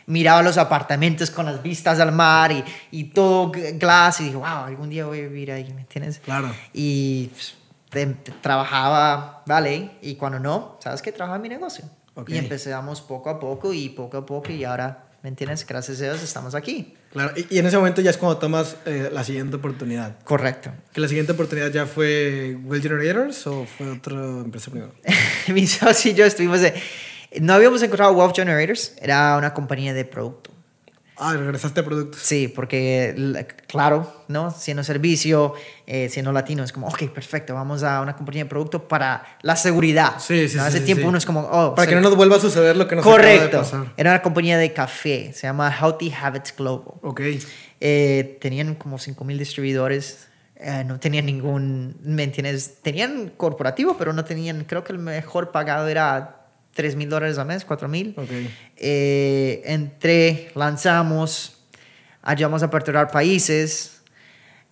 Miraba los apartamentos con las vistas al mar y, y todo glass y dije, wow, algún día voy a vivir ahí, ¿me entiendes? Claro. Y pues, te- te- trabajaba, ¿vale? Y cuando no, ¿sabes qué? Trabajaba en mi negocio. Ok. Y empezamos poco a poco y poco a poco y ahora, ¿me entiendes? Gracias a Dios estamos aquí. Claro. Y, y en ese momento ya es cuando tomas eh, la siguiente oportunidad. Correcto. ¿Que la siguiente oportunidad ya fue Well Generators o fue otra empresa primero? mi socio y yo estuvimos de, no habíamos encontrado Wealth Generators, era una compañía de producto. Ah, regresaste a productos. Sí, porque claro, ¿no? Siendo servicio, eh, siendo latino, es como, ok, perfecto, vamos a una compañía de producto para la seguridad. Sí, sí, ¿no? sí, Hace sí, tiempo sí. uno es como, oh, Para que no nos vuelva a suceder lo que nos acaba de Correcto. pasar. Era una compañía de café, se llama Healthy Habits Global. Ok. Eh, tenían como 5.000 distribuidores, eh, no tenían ningún, ¿me entiendes? Tenían corporativo, pero no tenían, creo que el mejor pagado era 3 mil dólares al mes, 4 mil. Ok. Eh, entré, lanzamos, ayudamos a aperturar países.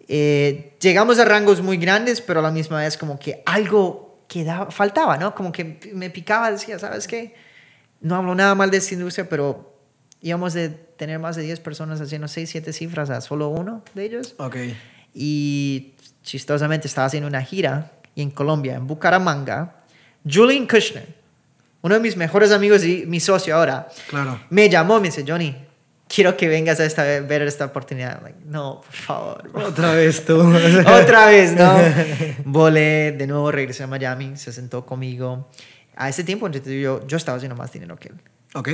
Eh, llegamos a rangos muy grandes, pero a la misma vez como que algo quedaba, faltaba, ¿no? Como que me picaba, decía, ¿sabes qué? No hablo nada mal de esta industria, pero íbamos de tener más de 10 personas haciendo 6, 7 cifras a solo uno de ellos. Ok. Y chistosamente estaba haciendo una gira y en Colombia, en Bucaramanga, Julian Kushner, uno de mis mejores amigos y mi socio ahora, Claro. me llamó, me dice, Johnny, quiero que vengas a esta, ver esta oportunidad. Like, no, por favor. bro". Otra vez tú. Otra vez, ¿no? Volé, de nuevo regresé a Miami, se sentó conmigo. A ese tiempo, yo, yo estaba haciendo más dinero que él. ok.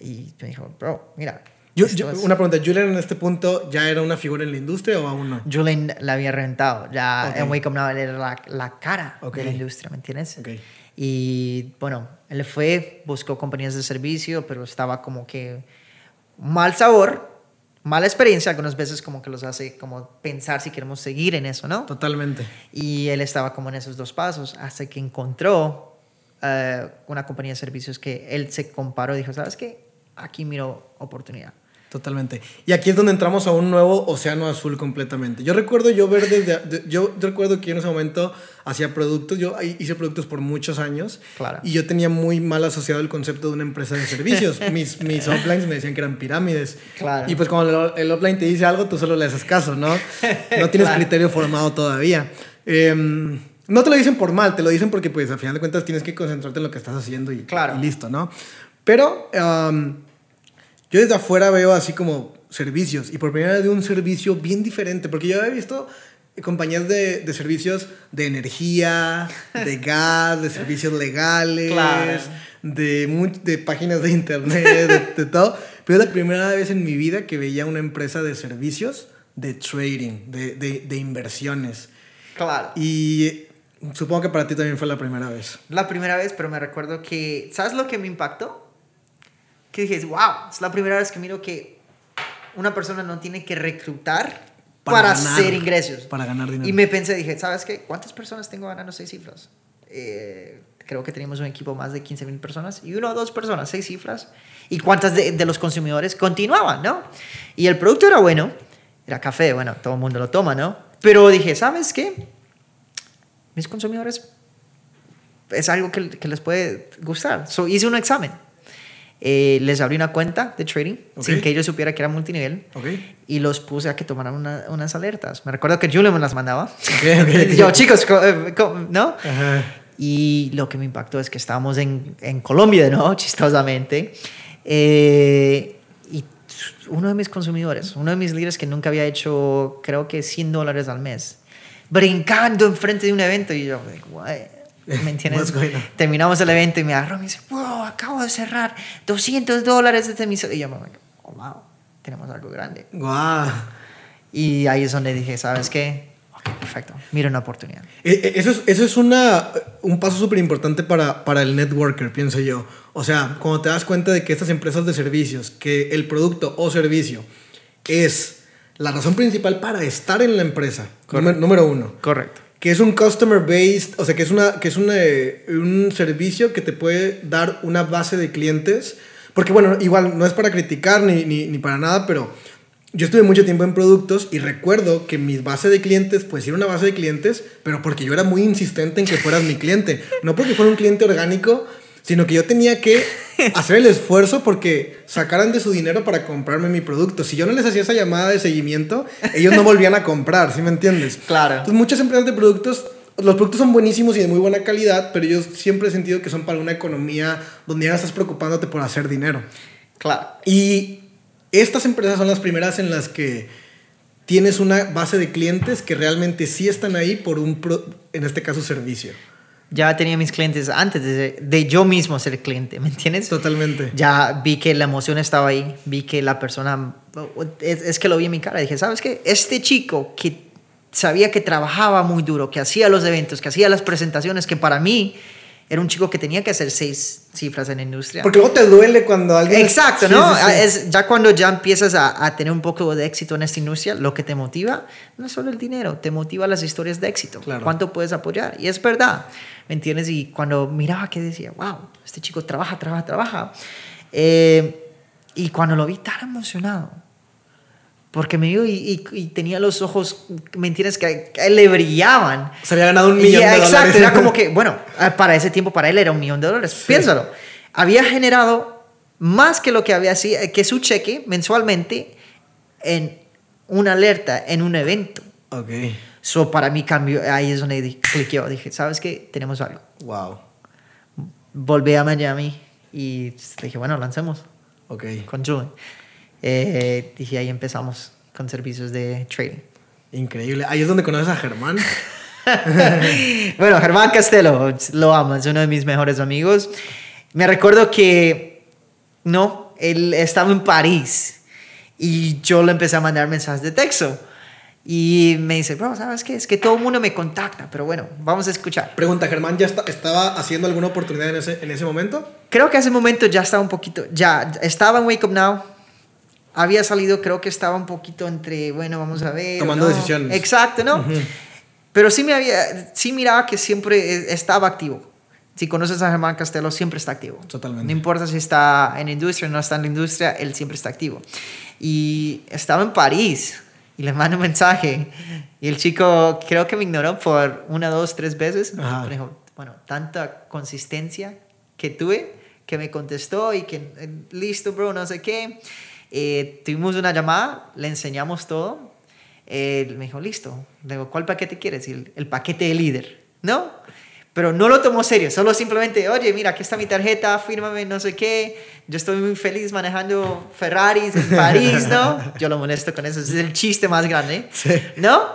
Y me dijo, bro, mira. Yo- yo- es- Una pregunta, ¿Julian en este punto ya era una figura en la industria o aún no? Julian la había reventado. Ya Ok. en Wake Up Now era la, la cara Ok. de la industria, ¿me entiendes? Ok. Y bueno, él fue, buscó compañías de servicio, pero estaba como que mal sabor, mala experiencia, algunas veces como que los hace como pensar si queremos seguir en eso, ¿no? Totalmente. Y él estaba como en esos dos pasos hasta que encontró eh, una compañía de servicios que él se comparó y dijo, ¿sabes qué? Aquí miro oportunidad. Totalmente. Y aquí es donde entramos a un nuevo océano azul completamente. Yo recuerdo yo ver desde... de- yo, recuerdo que yo en ese momento hacía productos. Yo hi- hice productos por muchos años. Claro. Y yo tenía muy mal asociado el concepto de una empresa de servicios. mis, mis uplines me decían que eran pirámides. Claro. Y pues cuando el, el upline te dice algo, tú solo le haces caso, ¿no? No tienes Claro. criterio formado todavía. Em, no te lo dicen por mal, te lo dicen porque pues al final de cuentas tienes que concentrarte en lo que estás haciendo y, Claro. y listo, ¿no? Pero... am, yo desde afuera veo así como servicios y por primera vez veo un servicio bien diferente, porque yo había visto compañías de, de servicios de energía, de gas, de servicios legales, Claro. de, de páginas de internet, de, de todo. Pero es la primera vez en mi vida que veía una empresa de servicios de trading, de, de, de inversiones. Claro. Y supongo que para ti también fue la primera vez. La primera vez, pero me recuerdo que, ¿sabes lo que me impactó? Que dije, wow, es la primera vez que miro que una persona no tiene que reclutar Para para, ganar, hacer ingresos. para ganar dinero. Y me pensé, dije, ¿sabes qué? ¿Cuántas personas tengo ganando seis cifras? Eh, creo que teníamos un equipo más de 15 mil personas y una o dos personas, seis cifras. ¿Y cuántas de, de los consumidores continuaban, no? Y el producto era bueno, era café, bueno, todo el mundo lo toma, ¿no? Pero dije, ¿sabes qué? Mis consumidores es algo que, que les puede gustar. So, hice un examen. Eh, les abrí una cuenta de trading Ok. sin que ellos supieran que era multinivel ¿Ok? y los puse a que tomaran una- unas alertas. Me recuerdo que Julio me las mandaba. Ok, ok. Yo, chicos, co- eh, ¿no? Ajá. Y lo que me impactó es que estábamos en, en Colombia, ¿no? Chistosamente. Eh, y uno de mis consumidores, uno de mis líderes que nunca había hecho, creo que 100 dólares al mes, brincando enfrente de un evento. Y yo, like? ¿Me entiendes? Terminamos el evento y me agarró y me dice, wow, acabo de cerrar 200 dólares de mi... Y yo, oh, wow, tenemos algo grande. Guau. Y ahí es donde dije, ¿sabes qué? Ok, perfecto, mira una oportunidad. E- e- Eso es, eso es una, un paso súper importante para, para el networker, pienso yo. O sea, cuando te das cuenta de que estas empresas de servicios, que el producto o servicio es la razón principal para estar en la empresa, número, número uno. Correcto. Que es un customer based, o sea, que es, una, que es una, eh, un servicio que te puede dar una base de clientes. Porque, bueno, igual no es para criticar ni, ni, ni para nada, pero yo estuve mucho tiempo en productos y recuerdo que mi base de clientes, pues era una base de clientes, pero porque yo era muy insistente en que fueras mi cliente. No porque fuera un cliente orgánico, sino que yo tenía que hacer el esfuerzo porque sacaran de su dinero para comprarme mi producto. Si yo no les hacía esa llamada de seguimiento, ellos no volvían a comprar, ¿sí me entiendes? Claro. Entonces, muchas empresas de productos, los productos son buenísimos y de muy buena calidad, pero yo siempre he sentido que son para una economía donde ya estás preocupándote por hacer dinero. Claro. Y estas empresas son las primeras en las que tienes una base de clientes que realmente sí están ahí por un, pro- en este caso, servicio. Ya tenía mis clientes antes de, de yo mismo ser cliente, ¿me entiendes? Totalmente. Ya vi que la emoción estaba ahí, vi que la persona, es, es que lo vi en mi cara, dije, ¿sabes qué? Este chico que sabía que trabajaba muy duro, que hacía los eventos, que hacía las presentaciones, que para mí era un chico que tenía que hacer seis cifras en la industria. Porque luego te duele cuando alguien... Exacto, ¿no? sí, sí. Es, ya cuando ya empiezas a, a tener un poco de éxito en esta industria, lo que te motiva no es solo el dinero, te motiva las historias de éxito. Claro. ¿Cuánto puedes apoyar? Y es verdad, ¿me entiendes? Y cuando miraba que decía, wow, este chico trabaja, trabaja, trabaja. Eh, y cuando lo vi tan emocionado, porque me vio y, y- y tenía los ojos, ¿me entiendes? Que, que le brillaban. Se había ganado un Y, millón de Exacto, dólares. era como que, bueno, para ese tiempo, para él era un millón de dólares. Piénsalo. Había generado más que lo que había sido, que su cheque mensualmente en una alerta, en un evento. Ok. So, para mí cambió, ahí es donde di- cliqueó. Dije, ¿sabes qué? Tenemos algo. Wow. Volví a Miami y dije, bueno, lancemos Ok. con Julie. Eh, dije, ahí empezamos con servicios de trading. Increíble. Ahí es donde conoces a Germán. bueno, Germán Castelo, lo amo, es uno de mis mejores amigos. Me recuerdo que, no, él estaba en París y yo le empecé a mandar mensajes de texto. Y me dice, bro, ¿sabes qué? Es que todo el mundo me contacta, pero bueno, vamos a escuchar. Pregunta, ¿Germán ya está- estaba haciendo alguna oportunidad en ese, en ese momento? Creo que ese momento ya estaba un poquito, ya estaba en Wake Up Now. Había salido, creo que estaba un poquito entre, bueno, vamos a ver. Tomando ¿no? decisiones. Exacto, ¿no? Pero sí, me había, sí miraba que siempre eh, estaba activo. Si conoces a Germán Castelo, siempre está activo. Totalmente. No importa si está en industria o no está en la industria, él siempre está activo. Y estaba en París y le mando un mensaje. Y el chico creo que me ignoró por una, dos, tres veces. Ajá. Bueno, tanta consistencia que tuve que me contestó y que eh, listo, bro, no sé qué. Eh, tuvimos una llamada, le enseñamos todo. Eh, me dijo, listo. Le digo, ¿cuál paquete quieres? Y el, el paquete de líder, ¿no? Pero no lo tomó serio, solo simplemente, oye, mira, aquí está mi tarjeta, fírmame, no sé qué. Yo estoy muy feliz manejando Ferraris en París, ¿no? Yo lo molesto con eso, es el chiste más grande. ¿no?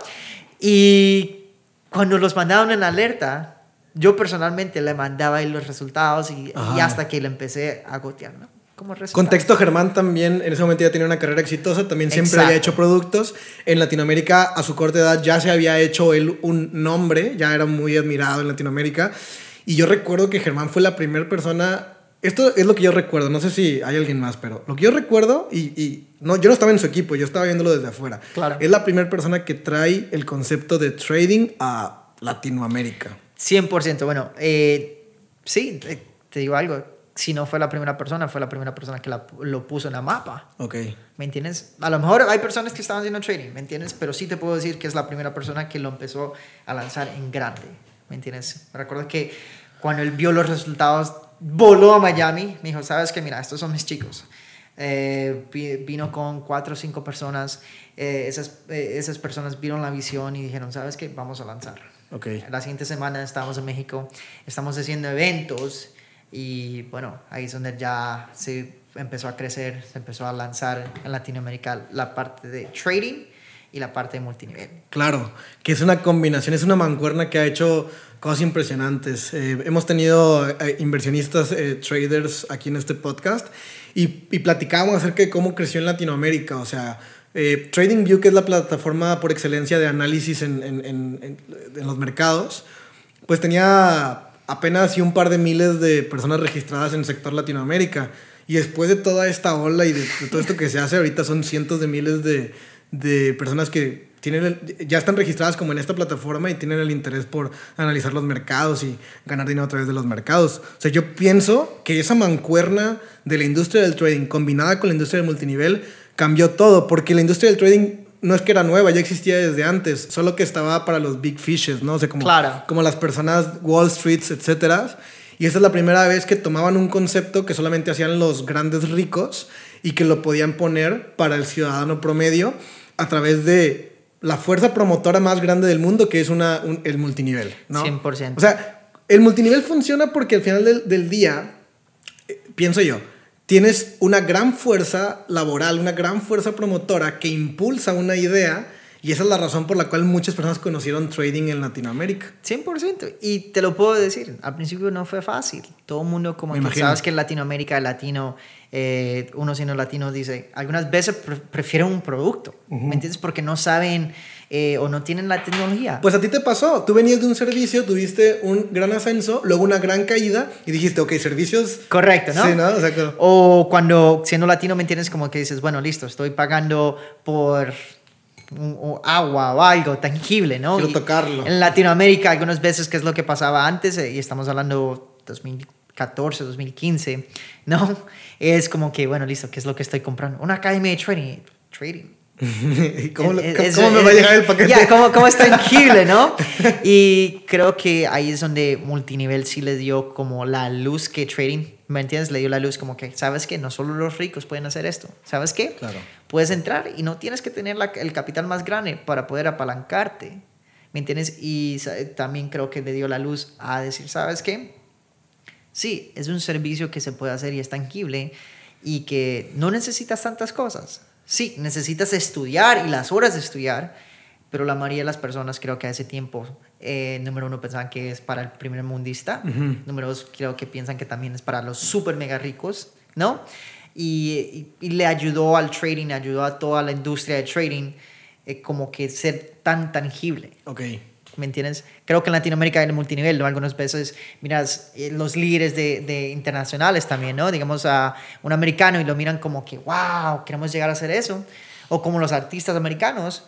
Y cuando los mandaron en alerta, yo personalmente le mandaba ahí los resultados y, y hasta que le empecé a gotear, ¿no? Como resultado. Contexto, Germán también en ese momento ya tenía una carrera exitosa, también siempre Exacto. había hecho productos. En Latinoamérica, a su corta edad, ya se había hecho él un nombre, ya era muy admirado en Latinoamérica. Y yo recuerdo que Germán fue la primera persona, esto es lo que yo recuerdo, no sé si hay alguien más, pero lo que yo recuerdo, y, y no, yo no estaba en su equipo, yo estaba viéndolo desde afuera. Claro. Es la primera persona que trae el concepto de trading a Latinoamérica. 100%. Bueno, eh, sí, te, te digo algo. Si no fue la primera persona, fue la primera persona que la- lo puso en la mapa. Ok. ¿Me entiendes? A lo mejor hay personas que estaban haciendo trading, ¿me entiendes? Pero sí te puedo decir que es la primera persona que lo empezó a lanzar en grande, ¿me entiendes? Me recuerdo que cuando él vio los resultados, voló a Miami, me dijo, sabes que mira, estos son mis chicos. Eh, vi- vino con cuatro o cinco personas, eh, esas, eh, esas personas vieron la visión y dijeron, sabes que vamos a lanzar. Ok. La siguiente semana estamos en México, estamos haciendo eventos y bueno, ahí es donde ya se empezó a crecer, se empezó a lanzar en Latinoamérica la parte de trading y la parte de multinivel. Claro, que es una combinación, es una mancuerna que ha hecho cosas impresionantes. Eh, hemos tenido eh, inversionistas, eh, traders aquí en este podcast y, y platicábamos acerca de cómo creció en Latinoamérica. O sea, eh, TradingView, que es la plataforma por excelencia de análisis en, en, en, en los mercados, pues tenía apenas y un par de miles de personas registradas en el sector Latinoamérica. Y después de toda esta ola y de, todo esto que se hace, ahorita son cientos de miles de, de personas que tienen ya están registradas como en esta plataforma y tienen el interés por analizar los mercados y ganar dinero a través de los mercados. O sea, yo pienso que esa mancuerna de la industria del trading combinada con la industria del multinivel cambió todo, porque la industria del trading no es que era nueva, ya existía desde antes, solo que estaba para los big fishes, ¿no? O sea, como, como las personas Wall Street, etcétera. Y esa es la primera vez que tomaban un concepto que solamente hacían los grandes ricos y que lo podían poner para el ciudadano promedio a través de la fuerza promotora más grande del mundo, que es una, el multinivel, ¿no? 100%. O sea, el multinivel funciona porque al final del, del día, eh, pienso yo, tienes una gran fuerza laboral, una gran fuerza promotora que impulsa una idea y esa es la razón por la cual muchas personas conocieron trading en Latinoamérica. 100%. Y te lo puedo decir, al principio no fue fácil. Todo el mundo como que sabes que en Latinoamérica el latino, eh, uno siendo latino dice, algunas veces prefieren un producto, ¿me entiendes? Porque no saben eh, o no tienen la tecnología. Pues a ti te pasó, tú venías de un servicio, tuviste un gran ascenso, luego una gran caída y dijiste, ok, servicios... Correcto, ¿no? Sí, ¿no? O, o cuando siendo latino, ¿me entiendes? Como que dices, bueno, listo, estoy pagando por agua o algo tangible, ¿no? Quiero tocarlo. En Latinoamérica, algunas veces, que es lo que pasaba antes, eh, y estamos hablando 2014, 2015, ¿no? Es como que, bueno, listo, ¿qué es lo que estoy comprando? Una academia de trading. Trading ¿Cómo, me va a llegar el paquete? Ya, ¿cómo, es tangible, no? Y creo que ahí es donde multinivel sí le dio como la luz que trading, ¿me entiendes? Le dio la luz como que, ¿sabes qué? No solo los ricos pueden hacer esto, ¿sabes qué? Claro. Puedes entrar y no tienes que tener el capital más grande para poder apalancarte, ¿me entiendes? Y también creo que le dio la luz a decir, ¿sabes qué? Sí, es un servicio que se puede hacer y es tangible y que no necesitas tantas cosas Sí, necesitas estudiar y las horas de estudiar, pero la mayoría de las personas creo que a ese tiempo, eh, número uno, pensaban que es para el primer mundista, número dos, creo que piensan que también es para los super mega ricos, ¿no? Y, le ayudó al trading, ayudó a toda la industria de trading eh, como que ser tan tangible. Ok. ¿Me entiendes? Creo que en Latinoamérica hay el multinivel, ¿no? Algunas veces miras eh, los líderes de, de, internacionales también, ¿no? Digamos a un americano y lo miran como que, wow, queremos llegar a hacer eso. O como los artistas americanos.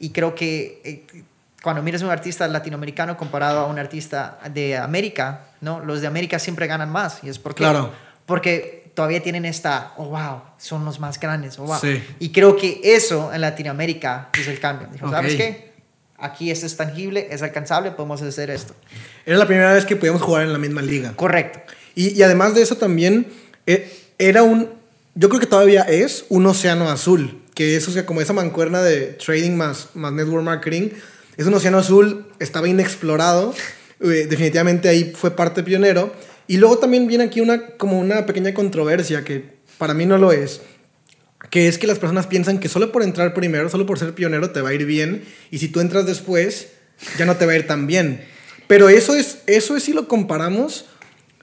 Y creo que eh, cuando miras a un artista latinoamericano comparado a un artista de América, ¿no? Los de América siempre ganan más. Y es porque, claro. porque todavía tienen esta, oh, wow, son los más grandes, oh, wow. Sí. Y creo que eso en Latinoamérica es el cambio. Dijo, ¿sabes qué? Aquí esto es tangible, es alcanzable, podemos hacer esto. Era la primera vez que podíamos jugar en la misma liga. Correcto. Y, y además de eso también, eh, era un, yo creo que todavía es un océano azul, que es o sea, como esa mancuerna de trading más, más network marketing, es un océano azul, estaba inexplorado, eh, definitivamente ahí fue parte pionero. Y luego también viene aquí una, como una pequeña controversia que para mí no lo es que es que las personas piensan que solo por entrar primero, solo por ser pionero te va a ir bien y si tú entras después ya no te va a ir tan bien. Pero eso es, eso es si lo comparamos.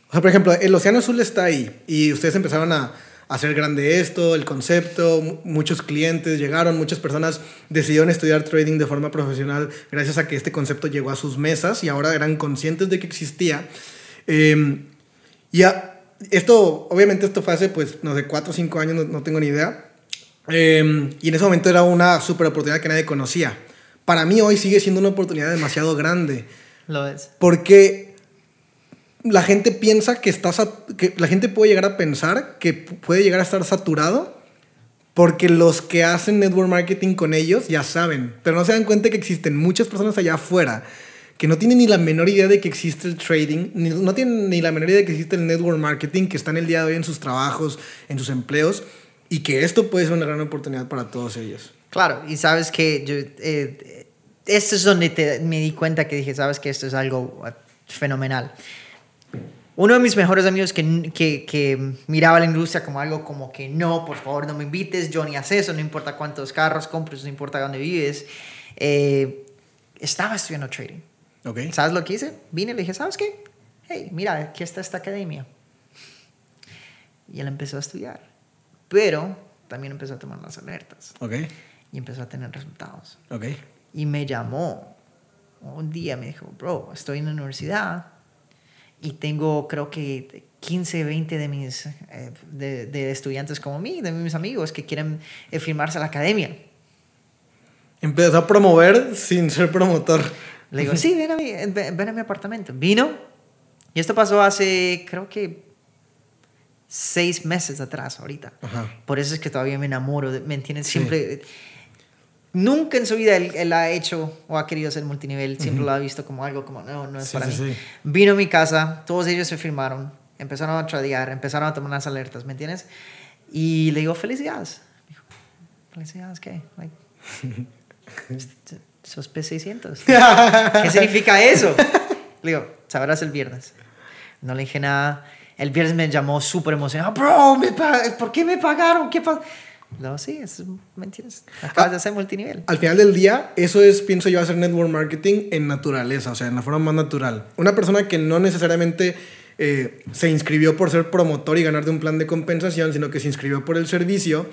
O sea, por ejemplo, el Océano Azul está ahí y ustedes empezaron a, hacer grande esto, el concepto, muchos clientes llegaron, muchas personas decidieron estudiar trading de forma profesional gracias a que este concepto llegó a sus mesas y ahora eran conscientes de que existía. Eh, y esto, obviamente esto fue hace, pues, no sé, cuatro o cinco años, no, no tengo ni idea. Em, y en ese momento era una super oportunidad que nadie conocía. Para mí hoy sigue siendo una oportunidad demasiado grande. Lo es. Porque la gente piensa que está que la gente puede llegar a pensar que puede llegar a estar saturado porque los que hacen network marketing con ellos ya saben, pero no se dan cuenta que existen muchas personas allá afuera que no tienen ni la menor idea de que existe el trading, no tienen ni la menor idea de que existe el network marketing, que están el día de hoy en sus trabajos, en sus empleos y que esto puede ser una gran oportunidad para todos ellos. Claro, y sabes que yo, eh, esto es donde te, me di cuenta que dije, sabes que esto es algo fenomenal. Uno de mis mejores amigos que, que, que, miraba la industria como algo como que no, por favor no me invites, yo ni haces eso, no importa cuántos carros compres, no importa dónde vives, eh, estaba estudiando trading. Okay. ¿Sabes lo que hice? Vine y le dije, ¿sabes qué? Hey, mira, aquí está esta academia. Y él empezó a estudiar pero también empezó a tomar las alertas. Ok. y empezó a tener resultados. Ok. Y me llamó un día, me dijo, bro, estoy en la universidad y tengo creo que 15, 20 de mis eh, de, de estudiantes como mí, de mis amigos que quieren eh, firmarse a la academia. Empezó a promover sin ser promotor. Le digo, sí, ven a, mi, ven ven a mi apartamento. Vino y esto pasó hace, creo que, seis meses atrás, ahorita. Ajá. Por eso es que todavía me enamoro, de- ¿me entiendes? Sí. Siempre, nunca en su vida él, él ha hecho o ha querido ser multinivel, siempre lo ha visto como algo como, no, no es Sí, para sí, mí. Vino a mi casa, todos ellos se firmaron, empezaron a tradear, empezaron a tomar las alertas, ¿me entiendes? Y le digo, felicidades. Me dijo, ¿felicidades qué? Like, sos P600. ¿Qué significa eso? Le digo, sabrás el viernes. No le dije nada. El viernes me llamó súper emocionado. Bro, me ¿por qué me pagaron? ¿Qué pasó? No, sí, es, ¿me entiendes? Acabas de hacer multinivel. Al final del día, eso es, pienso yo, hacer network marketing en naturaleza, o sea, en la forma más natural. Una persona que no necesariamente eh, se inscribió por ser promotor y ganar de un plan de compensación, sino que se inscribió por el servicio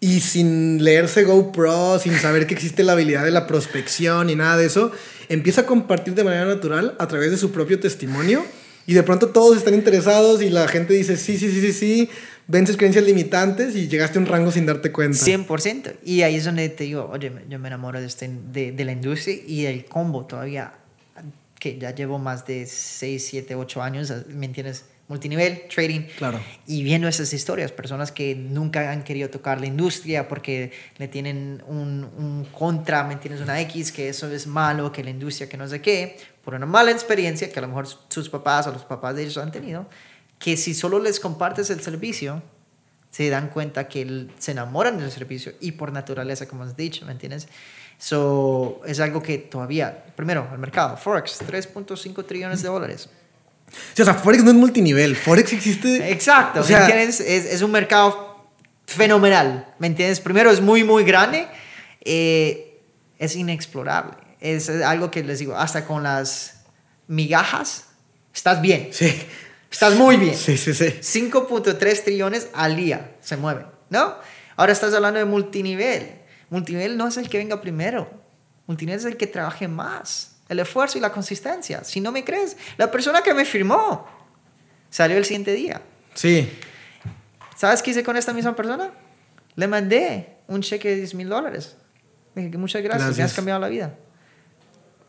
y sin leerse GoPro, sin saber que existe la habilidad de la prospección y nada de eso, empieza a compartir de manera natural a través de su propio testimonio y de pronto todos están interesados y la gente dice, sí, sí, sí, sí, sí, vences creencias limitantes y llegaste a un rango sin darte cuenta. 100%. Y ahí es donde te digo, oye, yo me enamoro de, este, de, de la industria y el combo todavía, que ya llevo más de 6, 7, 8 años, ¿me entiendes? Multinivel, trading. Claro. Y viendo esas historias, personas que nunca han querido tocar la industria porque le tienen un, un contra, ¿me entiendes? Una X, que eso es malo, que la industria, que no sé qué, por una mala experiencia que a lo mejor sus papás o los papás de ellos han tenido, que si solo les compartes el servicio, se dan cuenta que se enamoran del servicio y por naturaleza, como has dicho, ¿me entiendes? So, es algo que todavía, primero, el mercado, Forex, 3.5 trillones de dólares. Sí, o sea, Forex no es multinivel. Forex existe. Exacto, O sea, ¿me? Es, es un mercado fenomenal, ¿me entiendes? Primero es muy, muy grande, eh, es inexplorable. Es algo que les digo, hasta con las migajas, estás bien, Sí. estás muy bien. Sí, sí, sí. 5.3 trillones al día se mueven, ¿no? Ahora estás hablando de multinivel. Multinivel no es el que venga primero. Multinivel es el que trabaje más. El esfuerzo y la consistencia. Si no me crees, la persona que me firmó salió el siguiente día. Sí. ¿Sabes qué hice con esta misma persona? Le mandé un cheque de 10 mil dólares. Le dije que muchas gracias, me has Gracias. cambiado la vida.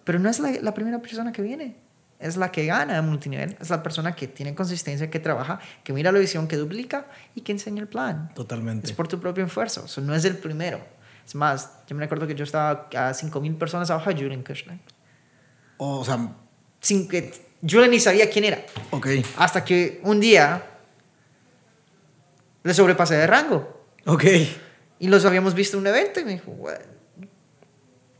Pero no es la, la primera persona que viene. Es la que gana en multinivel. Es la persona que tiene consistencia, que trabaja, que mira la visión, que duplica y que enseña el plan. Totalmente. Es por tu propio esfuerzo. Eso no es el primero. Es más, yo me acuerdo que yo estaba a 5 mil personas abajo de Julian Kushner. O sea, Sin que Julian ni sabía quién era. ok. Hasta que un día le sobrepasé de rango. Ok. Y los habíamos visto en un evento y me dijo, "What?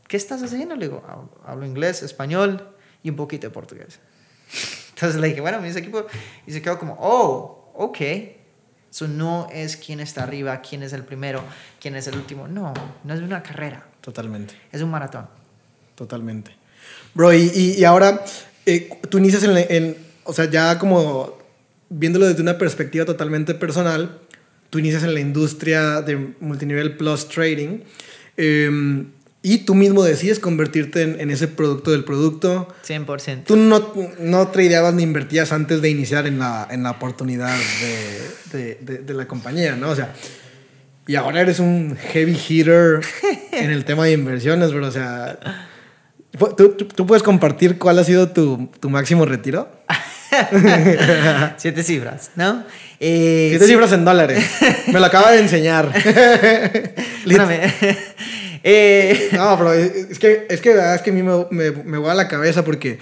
¿qué estás haciendo? Le digo, "Hablo- inglés, español y un poquito de portugués. Entonces le dije, bueno, mi equipo. Y se quedó como, oh, ok. Eso no es quién está arriba, quién es el primero, quién es el último. No, no es una carrera, Totalmente. es un maratón. Totalmente. Bro, y, y, ahora eh, tú inicias en, en- O sea, ya como viéndolo desde una perspectiva totalmente personal, tú inicias en la industria de multinivel plus trading eh, y tú mismo decides convertirte en, en ese producto del producto. 100%. Tú no, no tradeabas ni invertías antes de iniciar en la, en la oportunidad de, de, de- de la compañía, ¿no? O sea, y ahora eres un heavy hitter en el tema de inversiones, bro. O sea, ¿tú, tú, tú puedes compartir cuál ha sido tu, tu máximo retiro? Siete cifras, ¿no? Eh, Siete sí. cifras en dólares. Me lo acaba de enseñar. Eh, No, pero es que, es que, verdad es que a mí me, me, me va a la cabeza porque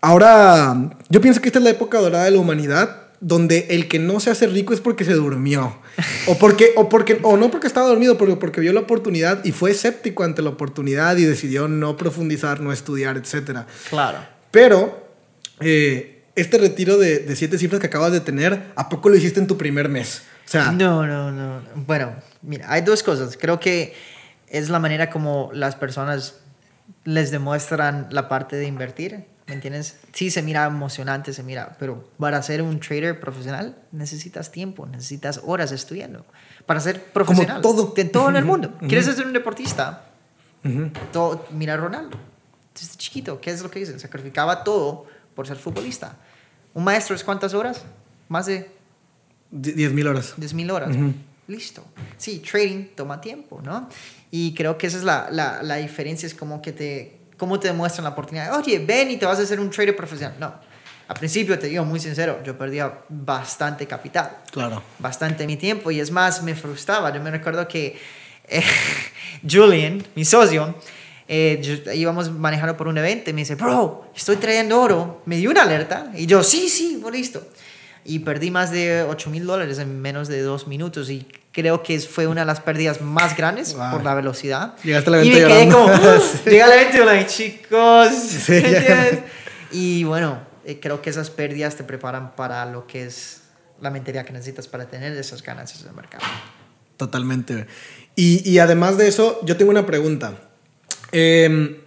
ahora yo pienso que esta es la época dorada de la humanidad donde el que no se hace rico es porque se durmió o porque o porque o no porque estaba dormido pero porque vio la oportunidad y fue escéptico ante la oportunidad y decidió no profundizar no estudiar etcétera claro. pero eh, este retiro de, de siete cifras que acabas de tener a poco lo hiciste en tu primer mes o sea No, no, no. Bueno, mira, hay dos cosas. Creo que es la manera como las personas les demuestran la parte de invertir. ¿Me entiendes? Sí, se mira emocionante, se mira, pero para ser un trader profesional necesitas tiempo, necesitas horas estudiando. Para ser profesional. Como todo. En todo en el mundo. ¿Quieres ser un deportista? todo, mira a Ronaldo. Desde chiquito, ¿qué es lo que dice? Sacrificaba todo por ser futbolista. ¿Un maestro es cuántas horas? Más de 10 mil horas. 10 mil horas. Listo. Sí, trading toma tiempo, ¿no? Y creo que esa es la, la, la diferencia, es como que te, cómo te demuestran la oportunidad. Oye, ven y te vas a hacer un trader profesional. No. Al principio, te digo muy sincero, yo perdía bastante capital. Claro. Bastante mi tiempo y es más, me frustraba. Yo me recuerdo que eh, Julian, mi socio, eh, íbamos manejando por un evento y me dice, bro, estoy trayendo oro. Me dio una alerta y yo, sí, sí, listo y perdí más de 8 mil dólares en menos de dos minutos y creo que fue una de las pérdidas más grandes por la velocidad. Llegaste a la y me quedé como, llegué al evento y like, chicos, sí, y bueno, eh, creo que esas pérdidas te preparan para lo que es la mentalidad que necesitas para tener esas ganancias el mercado. Totalmente. Y, y además de eso, yo tengo una pregunta. Eh,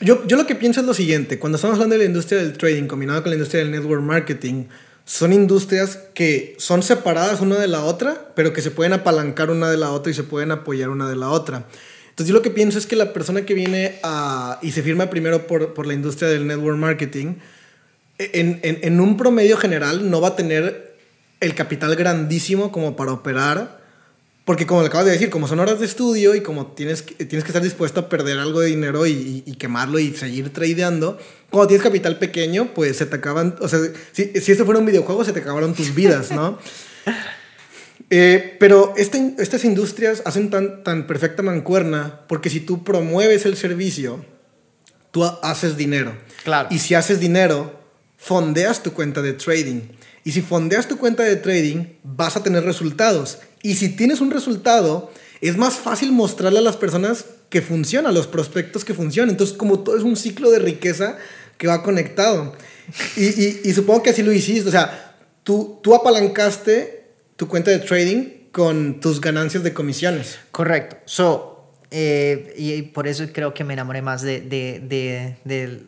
yo, yo lo que pienso es lo siguiente, cuando estamos hablando de la industria del trading combinado con la industria del network marketing, son industrias que son separadas una de la otra, pero que se pueden apalancar una de la otra y se pueden apoyar una de la otra. Entonces yo lo que pienso es que la persona que viene a, y se firma primero por, por la industria del network marketing, en, en, en, un promedio general no va a tener el capital grandísimo como para operar porque como le acabas de decir, como son horas de estudio y como tienes que, tienes que estar dispuesto a perder algo de dinero y, y, quemarlo y seguir tradeando, cuando tienes capital pequeño, pues se te acaban, o sea, si, si esto fuera un videojuego, se te acabaron tus vidas, ¿no? eh, pero este, estas industrias hacen tan, tan perfecta mancuerna porque si tú promueves el servicio, tú haces dinero. Claro. Y si haces dinero, fondeas tu cuenta de trading. Y si fondeas tu cuenta de trading, vas a tener resultados. Y si tienes un resultado, es más fácil mostrarle a las personas que funciona, a los prospectos que funcionan. Entonces, como todo es un ciclo de riqueza que va conectado. Y, y, supongo que así lo hiciste. O sea, tú, tú apalancaste tu cuenta de trading con tus ganancias de comisiones. Correcto. So, eh, y por eso creo que me enamoré más de, de, de, de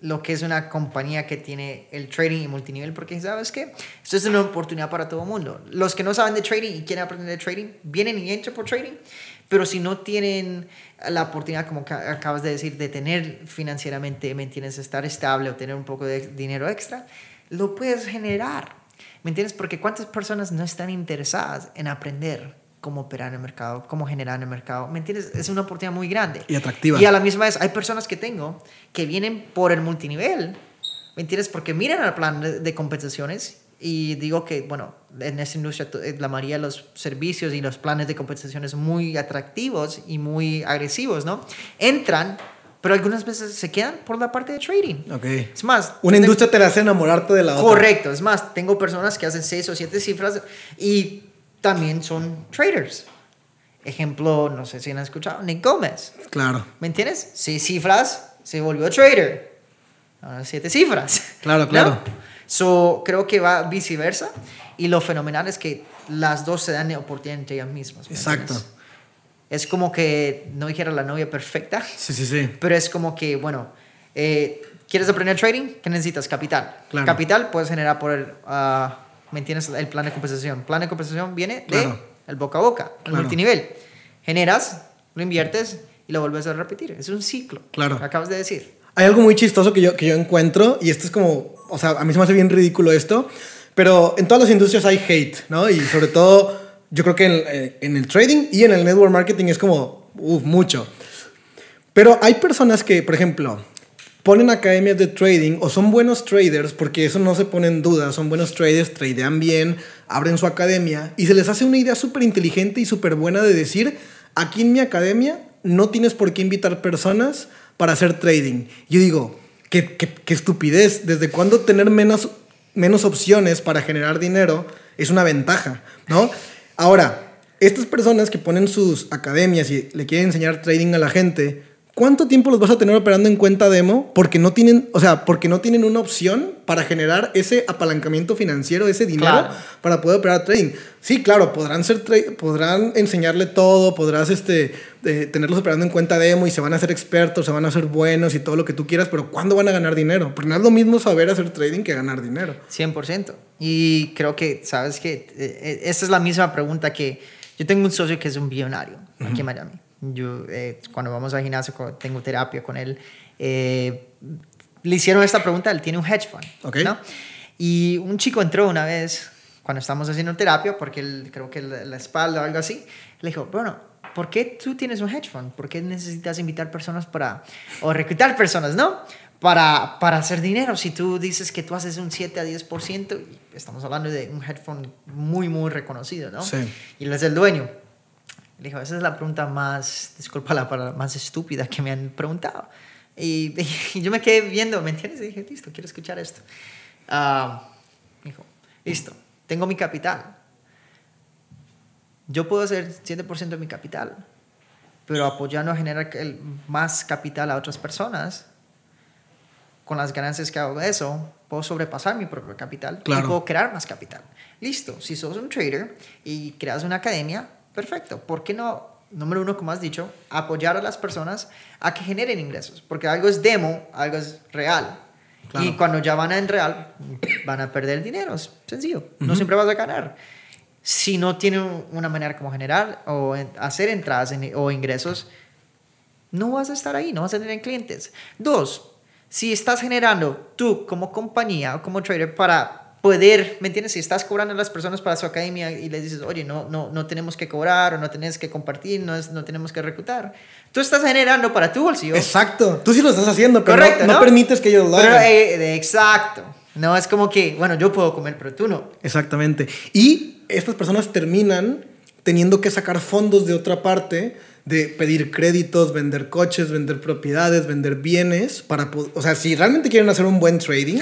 lo que es una compañía que tiene el trading y multinivel, porque sabes que esto es una oportunidad para todo el mundo. Los que no saben de trading y quieren aprender de trading, vienen y entran por trading, pero si no tienen la oportunidad, como acabas de decir, de tener financieramente, ¿me entiendes? Estar estable o tener un poco de dinero extra, lo puedes generar. ¿Me entiendes? Porque ¿cuántas personas no están interesadas en aprender cómo operar en el mercado, cómo generar en el mercado. ¿Me entiendes? Es una oportunidad muy grande. Y atractiva. Y a la misma vez hay personas que tengo que vienen por el multinivel, ¿me entiendes? Porque miran el plan de, compensaciones y digo que, bueno, en esta industria eh, la mayoría de los servicios y los planes de compensaciones muy atractivos y muy agresivos, ¿no? Entran pero algunas veces se quedan por la parte de trading. Ok. Es más... Una industria te, hace enamorarte de la otra. Correcto. Es más, tengo personas que hacen seis o siete cifras y también son traders. Ejemplo, no sé si han escuchado, Nick Gómez. Claro. ¿Me entiendes? Seis cifras, se volvió trader. Ahora siete cifras. Claro, claro. So, creo que va viceversa. Y lo fenomenal es que las dos se dan oportunidad entre ellas mismas. Exacto. Es como que, no dijera la novia perfecta. Sí, sí, sí. Pero es como que, bueno, eh, ¿quieres aprender trading? ¿Qué necesitas? Capital. Claro. Capital puedes generar por el... Uh, ¿Me entiendes? El plan de compensación. Plan de compensación viene de el boca a boca, el multinivel. Generas, lo inviertes y lo vuelves a repetir. Es un ciclo. Claro. Acabas de decir. Hay algo muy chistoso que yo, que yo encuentro, y esto es como, o sea, a mí se me hace bien ridículo esto, pero en todas las industrias hay hate, ¿no? Y sobre todo, yo creo que en, eh, en el trading y en el network marketing es como, uff, mucho. Pero hay personas que, por ejemplo, ponen academias de trading o son buenos traders, porque eso no se pone en duda, son buenos traders, tradean bien, abren su academia y se les hace una idea súper inteligente y súper buena de decir, aquí en mi academia no tienes por qué invitar personas para hacer trading. Yo digo, qué, qué, estupidez, ¿desde cuándo tener menos, menos opciones para generar dinero es una ventaja? ¿no? Ahora, estas personas que ponen sus academias y le quieren enseñar trading a la gente, ¿cuánto tiempo los vas a tener operando en cuenta demo? Porque no tienen, o sea, porque no tienen una opción para generar ese apalancamiento financiero, ese dinero Claro. para poder operar trading. Sí, claro, podrán ser podrán enseñarle todo, podrás este eh, tenerlos operando en cuenta demo y se van a hacer expertos, se van a hacer buenos y todo lo que tú quieras, pero ¿cuándo van a ganar dinero? Porque no es lo mismo saber hacer trading que ganar dinero. 100%. Y creo que, sabes que eh, esta es la misma pregunta que yo tengo un socio que es un billonario aquí en Miami. Yo, eh, cuando vamos al gimnasio, tengo terapia con él, eh, le hicieron esta pregunta, él tiene un hedge fund. Ok. ¿no? Y un chico entró una vez cuando estábamos haciendo terapia, porque él, creo que la, la espalda o algo así, le dijo, bueno, ¿por qué tú tienes un hedge fund? ¿Por qué necesitas invitar personas para, o reclutar personas, ¿no? Para, para hacer dinero. Si tú dices que tú haces un 7 a 10%, y estamos hablando de un hedge fund muy, muy reconocido, ¿no? Sí. Y él es el dueño. Le dijo, esa es la pregunta más, disculpa la palabra, más estúpida que me han preguntado. Y, y yo me quedé viendo, ¿me entiendes? Y dije, listo, quiero escuchar esto. Ah, dijo, listo, tengo mi capital. Yo puedo hacer 7% de mi capital, pero apoyando a generar el- más capital a otras personas, con las ganancias que hago de eso, puedo sobrepasar mi propio capital Claro. y puedo crear más capital. Listo, si sos un trader y creas una academia, perfecto. ¿Por qué no, número uno, como has dicho, apoyar a las personas a que generen ingresos? Porque algo es demo, algo es real. Claro. Y cuando ya van a en real, van a perder dinero. Es sencillo. No siempre vas a ganar. Si no tienen una manera como generar o hacer entradas en- o ingresos, no vas a estar ahí, no vas a tener clientes. Dos, si estás generando tú como compañía o como trader para poder, ¿me entiendes? Si estás cobrando a las personas para su academia y les dices, oye, no, no, no tenemos que cobrar o no tienes que compartir, no, es, no tenemos que reclutar, tú estás generando para tu bolsillo. Exacto. Tú sí lo estás haciendo, pero no- Correcto, no, ¿no? permites que ellos lo Pero, hagan. eh, exacto. No es como que, bueno, yo puedo comer, pero tú no. Exactamente. Y estas personas terminan teniendo que sacar fondos de otra parte, de pedir créditos, vender coches, vender propiedades, vender bienes, para o sea, si realmente quieren hacer un buen trading,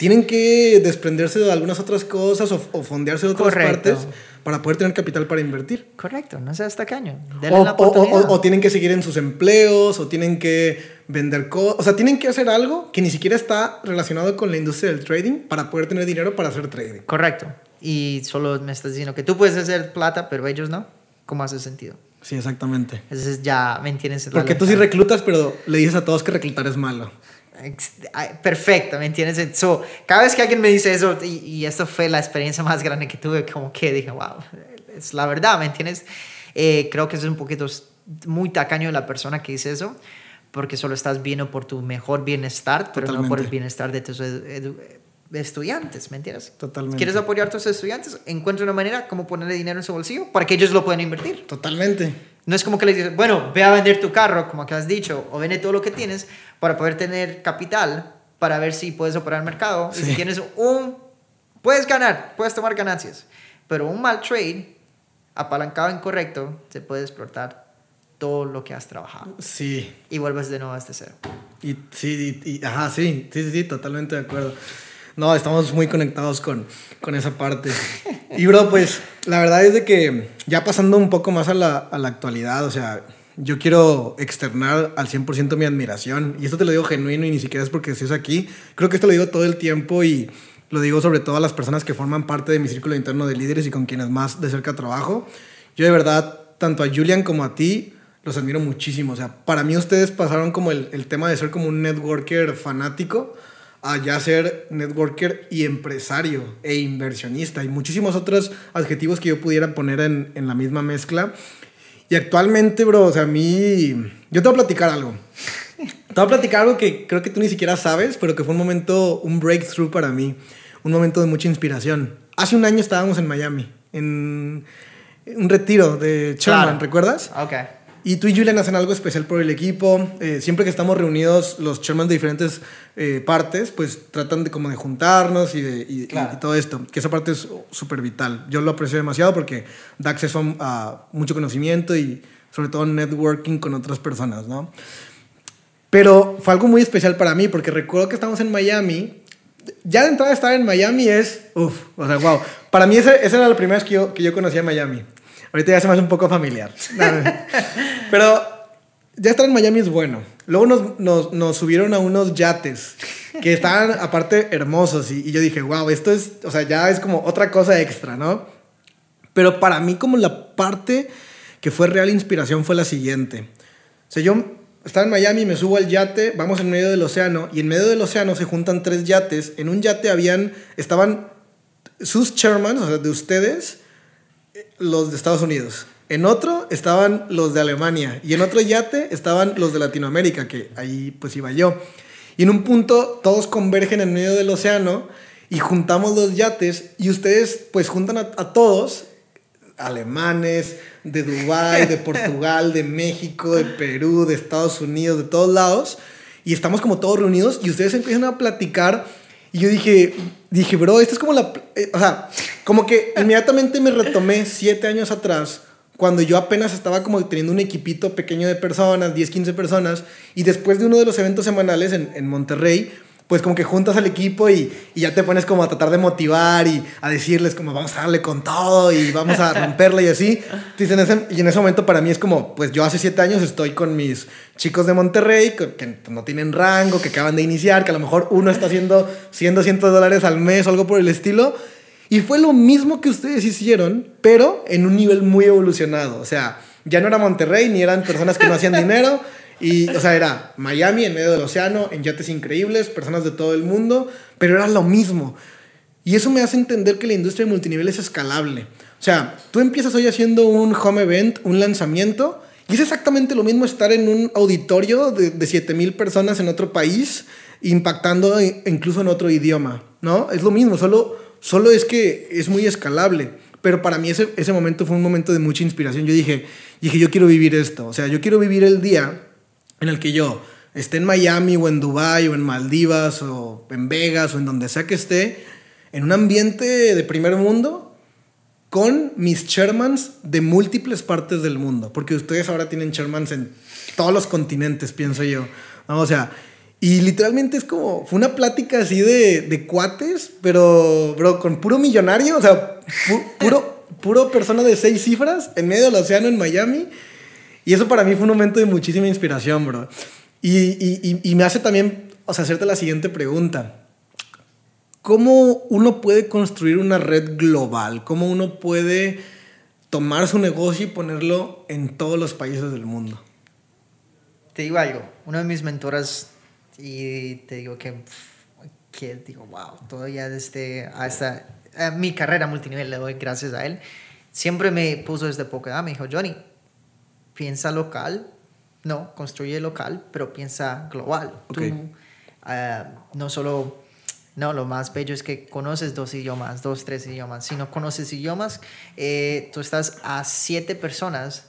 tienen que desprenderse de algunas otras cosas o, o fondearse de otras Correcto. partes para poder tener capital para invertir. Correcto, no seas tacaño. Denle O, la o- o- tienen que seguir en sus empleos, o tienen que vender cosas, o sea, tienen que hacer algo que ni siquiera está relacionado con la industria del trading para poder tener dinero para hacer trading. Correcto. Y solo me estás diciendo que tú puedes hacer plata, pero ellos no. ¿Cómo hace sentido? Sí, exactamente. Entonces ya me entiendes. Porque tú sí reclutas, pero le dices a todos que reclutar es malo. Perfecto, ¿me entiendes? So, cada vez que alguien me dice eso, y, y esto fue la experiencia más grande que tuve, como que dije, wow, es la verdad, ¿me entiendes? Eh, creo que es un poquito muy tacaño de la persona que dice eso, porque solo estás viendo por tu mejor bienestar, pero no por el bienestar de tus estudiantes, ¿me entiendes? Totalmente. ¿Quieres apoyar a tus estudiantes? Encuentra una manera como ponerle dinero en su bolsillo para que ellos lo puedan invertir. Totalmente. No es como que les dices, bueno, ve a vender tu carro, como que has dicho, o vende todo lo que tienes para poder tener capital para ver si puedes operar el mercado. Y si tienes un... Puedes ganar, puedes tomar ganancias, pero un mal trade, apalancado incorrecto, se puede explotar todo lo que has trabajado. Sí. Y vuelves de nuevo a este cero. Y sí, y, y- ajá, sí, sí, sí, sí, totalmente de acuerdo. No, estamos muy conectados con, con esa parte. Y bro, pues la verdad es de que ya pasando un poco más a la, a la actualidad, o sea, yo quiero externar al 100% mi admiración. Y esto te lo digo genuino y ni siquiera es porque estés aquí. Creo que esto lo digo todo el tiempo y lo digo sobre todo a las personas que forman parte de mi círculo interno de líderes y con quienes más de cerca trabajo. Yo de verdad, tanto a Julian como a ti, los admiro muchísimo. O sea, para mí ustedes pasaron como el, el tema de ser como un networker fanático a ya ser networker y empresario e inversionista y muchísimos otros adjetivos que yo pudiera poner en, en la misma mezcla. Y actualmente, bro, o sea, a mí... Yo te voy a platicar algo. Te voy a platicar algo que creo que tú ni siquiera sabes, pero que fue un momento, un breakthrough para mí. Un momento de mucha inspiración. Hace un año estábamos en Miami, en un retiro de Sherman, Claro. ¿recuerdas? Ok. Y tú y Julian hacen algo especial por el equipo. Eh, siempre que estamos reunidos, los chairmans de diferentes eh, partes, pues tratan de como de juntarnos y, de, y- Claro. y todo esto. Que esa parte es súper vital. Yo lo aprecio demasiado porque da acceso a, mucho conocimiento y sobre todo networking con otras personas, ¿no? Pero fue algo muy especial para mí porque recuerdo que estábamos en Miami. Ya de entrada estar en Miami es, uff, o sea, wow. Para mí ese- esa era la primera vez que yo, que yo conocía Miami. Ahorita ya se me hace un poco familiar. Pero ya estar en Miami es bueno. Luego nos, nos, nos subieron a unos yates que estaban aparte hermosos y, y, yo dije, wow, esto es, o sea, ya es como otra cosa extra, ¿no? Pero para mí como la parte que fue real inspiración fue la siguiente. O sea, yo estaba en Miami, me subo al yate, vamos en medio del océano y en medio del océano se juntan tres yates. En un yate habían, estaban sus chairmans, o sea, de ustedes, los de Estados Unidos. En otro estaban los de Alemania y en otro yate estaban los de Latinoamérica, que ahí pues iba yo. Y en un punto todos convergen en medio del océano y juntamos los yates y ustedes pues juntan a, a todos, alemanes, de Dubái, de Portugal, de México, de Perú, de Estados Unidos, de todos lados. Y estamos como todos reunidos y ustedes empiezan a platicar. Y yo dije, dije, bro, esto es como la... Eh, o sea, como que inmediatamente me retomé siete años atrás, cuando yo apenas estaba como teniendo un equipito pequeño de personas, 10, 15 personas, y después de uno de los eventos semanales en, en Monterrey, pues como que juntas al equipo y, y, ya te pones como a tratar de motivar y a decirles como vamos a darle con todo y vamos a romperla y así. Entonces, en ese, y en ese momento para mí es como, pues yo hace siete años estoy con mis chicos de Monterrey que, no tienen rango, que acaban de iniciar, que a lo mejor uno está haciendo 100, 200 dólares al mes o algo por el estilo. Y fue lo mismo que ustedes hicieron, pero en un nivel muy evolucionado. O sea, ya no era Monterrey, ni eran personas que no hacían dinero, y, o sea, era Miami en medio del océano, en yates increíbles, personas de todo el mundo, pero era lo mismo. Y eso me hace entender que la industria de multinivel es escalable. O sea, tú empiezas hoy haciendo un home event, un lanzamiento, y es exactamente lo mismo estar en un auditorio de, de 7000 personas en otro país, impactando incluso en otro idioma, ¿no? Es lo mismo, solo, solo es que es muy escalable. Pero para mí ese, ese momento fue un momento de mucha inspiración. Yo dije, dije, yo quiero vivir esto. O sea, yo quiero vivir el día en el que yo esté en Miami o en Dubai o en Maldivas o en Vegas o en donde sea que esté, en un ambiente de primer mundo con mis chairmans de múltiples partes del mundo, porque ustedes ahora tienen chairmans en todos los continentes, pienso yo. O sea, y literalmente es como, fue una plática así de, de cuates, pero, bro, con puro millonario, o sea, pu puro, puro persona de seis cifras en medio del océano en Miami y eso para mí fue un momento de muchísima inspiración, bro. Y, y, y me hace también, o sea, hacerte la siguiente pregunta. ¿Cómo uno puede construir una red global? ¿Cómo uno puede tomar su negocio y ponerlo en todos los países del mundo? Te digo algo, una de mis mentoras, y te digo que, que digo, wow, todavía desde hasta eh, mi carrera multinivel le doy gracias a él, siempre me puso desde poca edad, me dijo, Johnny, piensa local, no, construye local, pero piensa global. Okay. Tú, uh, no solo, no, lo más bello es que conoces dos idiomas, dos, tres idiomas. Si no conoces idiomas, eh, tú estás a siete personas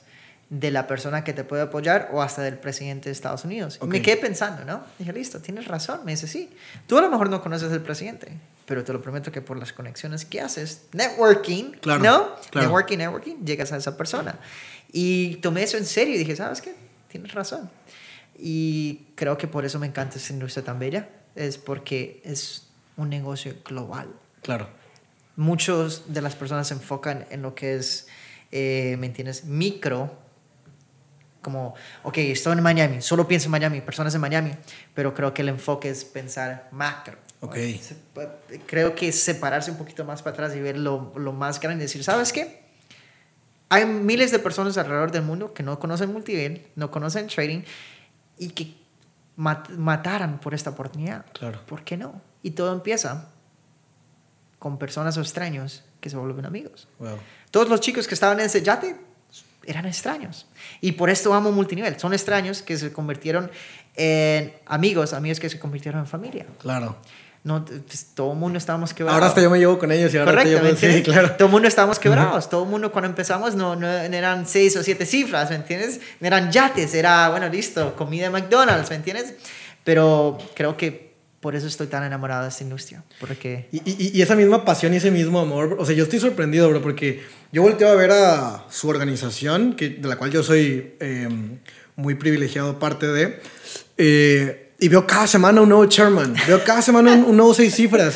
de la persona que te puede apoyar o hasta del presidente de Estados Unidos. Okay. me quedé pensando, ¿no? Dije, listo, tienes razón. Me dice, sí. Tú a lo mejor no conoces al presidente, pero te lo prometo que por las conexiones que haces, networking, claro, ¿no? Claro. Networking, networking, llegas a esa persona. Y tomé eso en serio y dije, ¿sabes qué? Tienes razón. Y creo que por eso me encanta esta industria tan bella, es porque es un negocio global. Claro. Muchos de las personas se enfocan en lo que es, eh, ¿me entiendes? Micro, como, ok, estoy en Miami, solo pienso en Miami, personas en Miami, pero creo que el enfoque es pensar macro. Ok. Creo que separarse un poquito más para atrás y ver lo, lo más grande y decir, ¿sabes qué? Hay miles de personas alrededor del mundo que no conocen multinivel, no conocen trading y que mat mataran por esta oportunidad. Claro. ¿Por qué no? Y todo empieza con personas o extraños que se vuelven amigos. Wow. Todos los chicos que estaban en ese yate eran extraños. Y por esto amo multinivel. Son extraños que se convirtieron en amigos, amigos que se convirtieron en familia. Claro no, pues, todo el mundo estábamos quebrados. Ahora hasta yo me llevo con ellos y ahora Correcto, te llevo, sí, claro. Todo el mundo estábamos quebrados. Todo el mundo cuando empezamos no, no, eran seis o siete cifras, ¿me entiendes? No eran yates, era, bueno, listo, comida de McDonald's, ¿me entiendes? Pero creo que por eso estoy tan enamorado de esta industria. Porque... Y, y, y, esa misma pasión y ese mismo amor, o sea, yo estoy sorprendido, bro, porque yo volteo a ver a su organización, que, de la cual yo soy eh, muy privilegiado parte de. Eh, y veo cada semana un nuevo chairman, veo cada semana un, un nuevo seis cifras.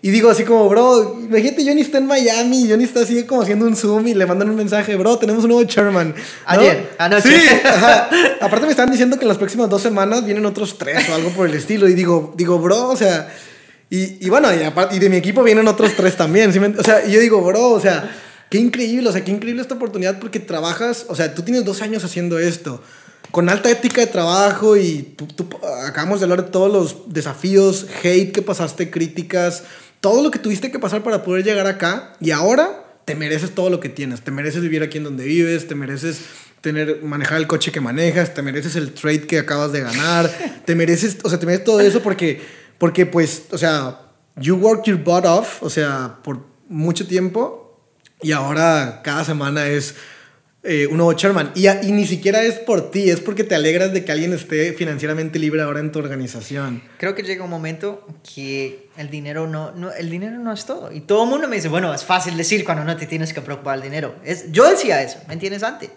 Y digo así como, bro, imagínate, Johnny está en Miami, Johnny está así como haciendo un Zoom y le mandan un mensaje, bro, tenemos un nuevo chairman. Ayer, anoche. Sí, ajá. Aparte me están diciendo que en las próximas dos semanas vienen otros tres o algo por el estilo. Y digo, digo, bro, o sea, y, y bueno, y, aparte, y de mi equipo vienen otros tres también. ¿sí me- o sea, y yo digo, bro, o sea, qué increíble, o sea, qué increíble esta oportunidad porque trabajas, o sea, tú tienes dos años haciendo esto. Con alta ética de trabajo y tú, acabamos de hablar de todos los desafíos, hate que pasaste, críticas, todo lo que tuviste que pasar para poder llegar acá y ahora te mereces todo lo que tienes. Te mereces vivir aquí en donde vives, te mereces tener, manejar el coche que manejas, te mereces el trade que acabas de ganar, te mereces, o sea, te mereces todo eso porque, porque pues, o sea, you work your butt off, o sea, por mucho tiempo y ahora cada semana es eh, un nuevo chairman. Y, y ni siquiera es por ti, es porque te alegras de que alguien esté financieramente libre ahora en tu organización. Creo que llega un momento que el dinero no, no, el dinero no es todo. Y todo el mundo me dice, bueno, es fácil decir cuando no te tienes que preocupar del dinero. Es, yo decía eso, ¿me entiendes? Antes.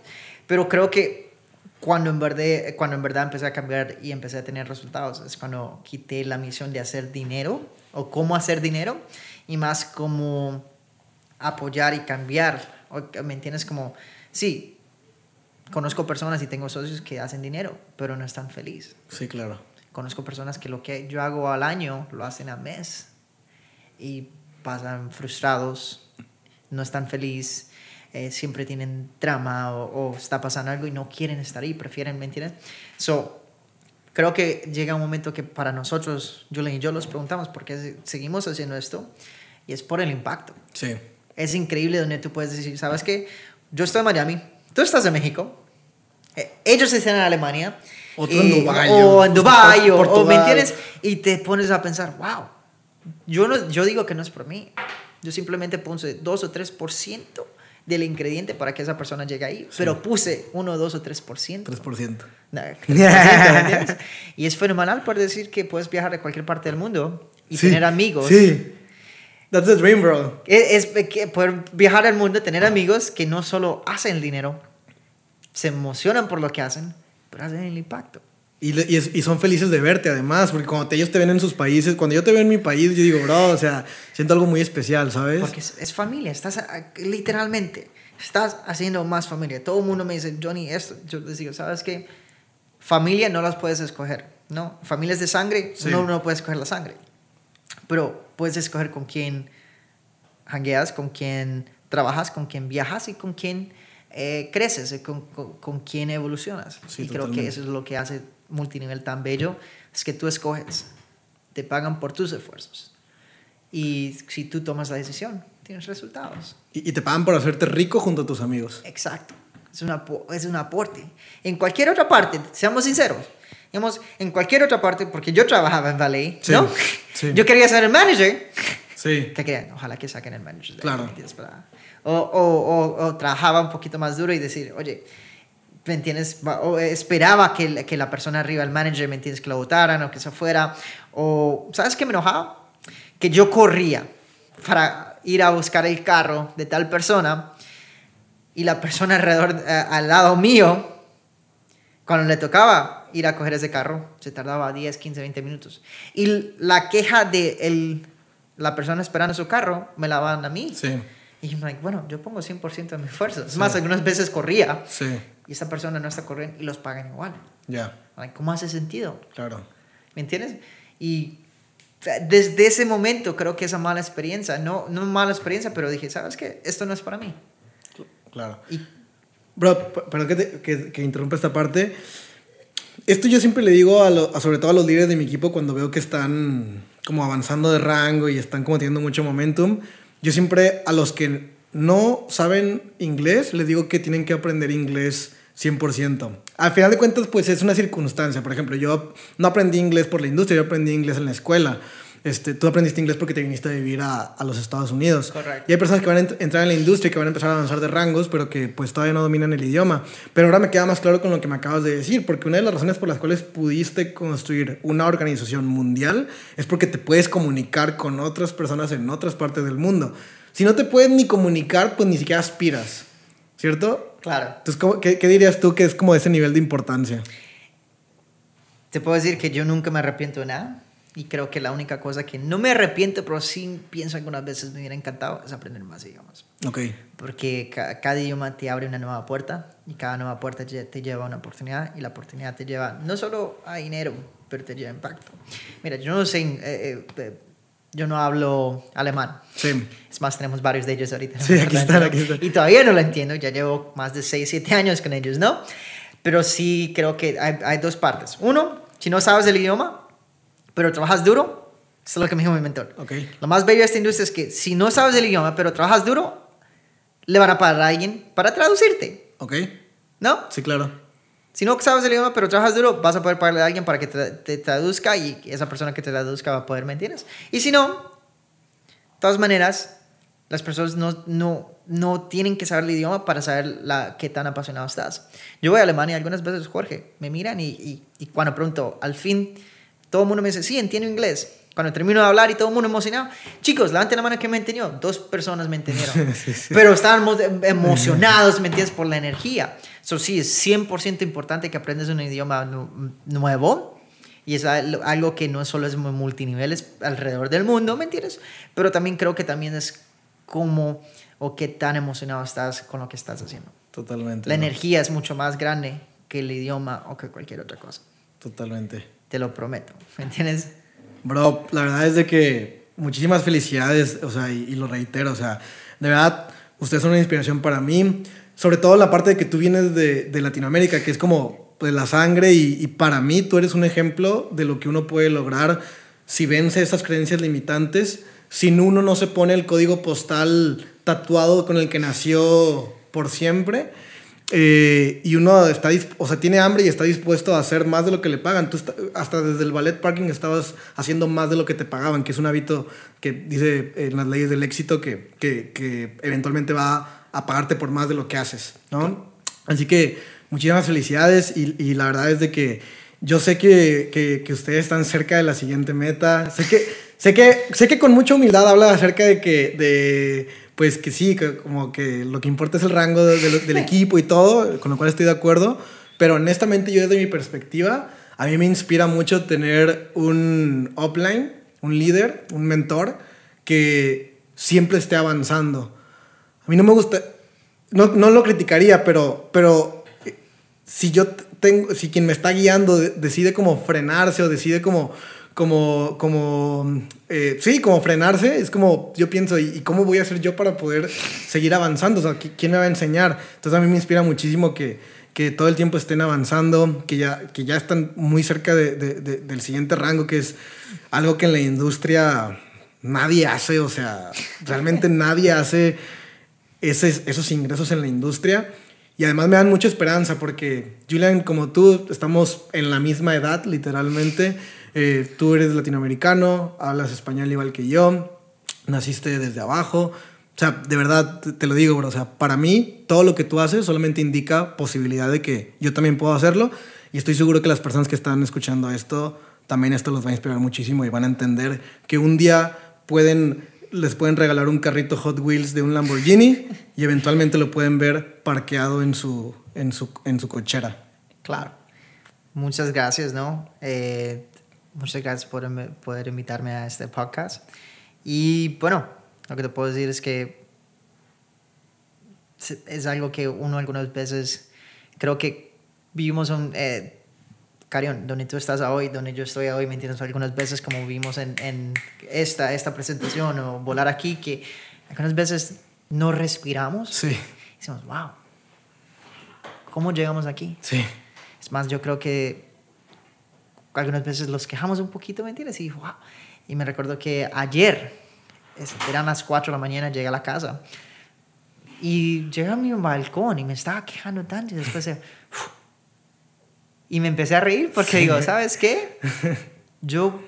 Pero creo que cuando en, verdad, cuando en verdad empecé a cambiar y empecé a tener resultados, es cuando quité la misión de hacer dinero o cómo hacer dinero y más como apoyar y cambiar. ¿Me entiendes? Como, sí, conozco personas y tengo socios que hacen dinero, pero no están felices. Sí, claro. Conozco personas que lo que yo hago al año lo hacen al mes y pasan frustrados, no están felices, eh, siempre tienen trama o, o está pasando algo y no quieren estar ahí, prefieren, ¿me entiendes? So, creo que llega un momento que para nosotros, Julian y yo, los preguntamos por qué se- seguimos haciendo esto y es por el impacto. Sí. Es increíble donde tú puedes decir, ¿sabes qué? Yo estoy en Miami, tú estás en México, eh, ellos están en Alemania. Otro en y- Dubái, O o en Dubái, o, o, ¿me Portugal. entiendes? Y te pones a pensar, wow, yo, no, yo digo que no es por mí. Yo simplemente puse 2 o 3% del ingrediente para que esa persona llegue ahí, pero puse 1, 2 o 3%. 3%. No, 3%, ¿me entiendes? y es fenomenal poder decir que puedes viajar a cualquier parte del mundo y Sí, tener amigos. Sí. That's the dream, bro. Es, es poder viajar al mundo, tener amigos que no solo hacen dinero, se emocionan por lo que hacen, pero hacen el impacto. Y, y es- y son felices de verte además, porque cuando te- ellos te ven en sus países, cuando yo te veo en mi país, yo digo, bro, o sea, siento algo muy especial, ¿sabes? Porque es, es familia, estás literalmente, estás haciendo más familia. Todo el mundo me dice, Johnny, esto, yo les digo, ¿sabes qué? Familia no las puedes escoger, ¿no? Familias de sangre, Sí. no, no puedes escoger la sangre. Pero puedes escoger con quién hangueas, con quién trabajas, con quién viajas y con quién eh, creces, y con, con, con quién evolucionas. Sí, y creo que eso es lo que hace multinivel tan bello, es que tú escoges, te pagan por tus esfuerzos. Y si tú tomas la decisión, tienes resultados. Y, y te pagan por hacerte rico junto a tus amigos. Exacto. Es, una, es un aporte. En cualquier otra parte, seamos sinceros, digamos, en cualquier otra parte, porque yo trabajaba en Valet, Sí, ¿no? sí. Yo quería ser el manager. Sí. ¿Qué querían? Ojalá que saquen el manager. de Claro. Para- O, o, o, o trabajaba un poquito más duro y decir, oye, ¿me entiendes? O esperaba que, que la persona arriba, el manager, ¿me entiendes? Que lo votaran o que se fuera. O, ¿sabes qué me enojaba? Que yo corría para ir a buscar el carro de tal persona y la persona alrededor, eh, al lado mío, cuando le tocaba ir a coger ese carro, se tardaba 10, 15, 20 minutos. Y la queja de el, la persona esperando su carro me la van a mí. Sí. Y yo, like, bueno, yo pongo 100% de mi esfuerzo. Es más, algunas veces corría Sí. y esta persona no está corriendo y los pagan igual. Ya. Like, ¿Cómo hace sentido? Claro. ¿Me entiendes? Y desde ese momento creo que esa mala experiencia, no, no mala experiencia, pero dije, ¿sabes qué? Esto no es para mí. Claro. Y Bro, perdón que, te- que, que interrumpa esta parte. Esto yo siempre le digo, a, sobre todo a los líderes de mi equipo, cuando veo que están como avanzando de rango y están como teniendo mucho momentum. Yo siempre a los que no saben inglés, les digo que tienen que aprender inglés 100%. Al final de cuentas, pues es una circunstancia. Por ejemplo, yo no aprendí inglés por la industria, yo aprendí inglés en la escuela. Este, tú aprendiste inglés porque te viniste a vivir a, a los Estados Unidos. Correcto. Y hay personas que van a ent- entrar en la industria y que van a empezar a avanzar de rangos, pero que pues todavía no dominan el idioma. Pero ahora me queda más claro con lo que me acabas de decir, porque una de las razones por las cuales pudiste construir una organización mundial es porque te puedes comunicar con otras personas en otras partes del mundo. Si no te puedes ni comunicar, pues ni siquiera aspiras, ¿cierto? claro, Entonces, ¿cómo- qué, qué dirías tú que es como ese nivel de importancia? te puedo decir que yo nunca me arrepiento de nada. Y creo que la única cosa que no me arrepiento, pero sí pienso algunas veces me hubiera encantado, es aprender más idiomas. Ok. Porque ca- cada idioma te abre una nueva puerta y cada nueva puerta te lleva a una oportunidad y la oportunidad te lleva no solo a dinero, pero te lleva a impacto. Mira, yo no sé, eh, eh, eh, yo no hablo alemán. Sí. Es más, tenemos varios de ellos ahorita. Sí, aquí están, aquí están. Y todavía no lo entiendo, ya llevo más de 6, 7 años con ellos, ¿no? Pero sí creo que hay, hay dos partes. Uno, si no sabes el idioma, pero trabajas duro, eso es lo que me dijo mi mentor. Ok. Lo más bello de esta industria es que si no sabes el idioma, pero trabajas duro, le van a pagar a alguien para traducirte, Ok. ¿no? Sí, claro. Si no sabes el idioma, pero trabajas duro, vas a poder pagarle a alguien para que te, te traduzca y esa persona que te traduzca va a poder, ¿me entiendes? Y si no, de todas maneras, las personas no, no, no tienen que saber el idioma para saber la, qué tan apasionado estás. Yo voy a Alemania algunas veces, Jorge, me miran y, y, y cuando pregunto, al fin, todo el mundo me dice, sí, entiendo inglés. Cuando termino de hablar y todo el mundo emocionado, chicos, levanten la mano que me entendió. Dos personas me entendieron. Pero estaban mo- emocionados, ¿me entiendes? Por la energía. Eso sí, es 100% importante que aprendas un idioma nu- nuevo. Y es al- algo que no solo es muy multinivel, es alrededor del mundo, ¿me entiendes? Pero también creo que también es cómo o qué tan emocionado estás con lo que estás haciendo. Totalmente. La ¿no? energía es mucho más grande que el idioma o que cualquier otra cosa. Totalmente. Te lo prometo, ¿me entiendes? Bro, la verdad es de que muchísimas felicidades, o sea, y, y lo reitero, o sea, de verdad, ustedes son una inspiración para mí, sobre todo la parte de que tú vienes de, de Latinoamérica, que es como pues, la sangre, y, y para mí tú eres un ejemplo de lo que uno puede lograr si vence esas creencias limitantes, sin uno no se pone el código postal tatuado con el que nació por siempre. Eh, y uno está, o sea, tiene hambre y está dispuesto a hacer más de lo que le pagan. Tú esta- hasta desde el ballet parking estabas haciendo más de lo que te pagaban, que es un hábito que dice en las leyes del éxito que, que, que eventualmente va a pagarte por más de lo que haces, ¿no? Así que muchísimas felicidades y, y la verdad es de que yo sé que, que, que ustedes están cerca de la siguiente meta. Sé que, sé que, sé que con mucha humildad habla acerca de que, de, pues que sí, que como que lo que importa es el rango de- de- del equipo y todo, con lo cual estoy de acuerdo. Pero honestamente yo desde mi perspectiva, a mí me inspira mucho tener un upline, un líder, un mentor que siempre esté avanzando. A mí no me gusta, no, no lo criticaría, pero, pero eh, si yo tengo, si quien me está guiando de- decide como frenarse o decide como, como, como, eh, sí, como frenarse, es como, yo pienso, ¿y, cómo voy a hacer yo para poder seguir avanzando? O sea, ¿qui- ¿quién me va a enseñar? Entonces a mí me inspira muchísimo que, que todo el tiempo estén avanzando, que ya, que ya están muy cerca de- de- de- del siguiente rango, que es algo que en la industria nadie hace, o sea, realmente nadie hace ese- esos ingresos en la industria. Y además me dan mucha esperanza porque Julian, como tú, estamos en la misma edad, literalmente. Eh, tú eres latinoamericano, hablas español igual que yo, naciste desde abajo. O sea, de verdad te, lo digo, bro. O sea, para mí, todo lo que tú haces solamente indica posibilidad de que yo también puedo hacerlo. Y estoy seguro que las personas que están escuchando esto, también esto los va a inspirar muchísimo y van a entender que un día pueden les pueden regalar un carrito Hot Wheels de un Lamborghini y eventualmente lo pueden ver parqueado en su, en su, en su cochera. Claro. Muchas gracias, ¿no? Eh, muchas gracias por em- poder invitarme a este podcast. Y bueno, lo que te puedo decir es que es- algo que uno algunas veces creo que vivimos un... Eh, Carión, donde tú estás hoy, donde yo estoy hoy, ¿me entiendes? Algunas veces como vimos en, en esta, esta presentación o volar aquí, que algunas veces no respiramos. Sí, Decimos, wow, ¿cómo llegamos aquí? sí. Es más, yo creo que algunas veces los quejamos un poquito, ¿me entiendes? Y, wow. y me recuerdo que ayer, eran las 4 de la mañana, llegué a la casa y llegué a mi balcón y me estaba quejando tanto y después y me empecé a reír porque digo, ¿sabes qué? Yo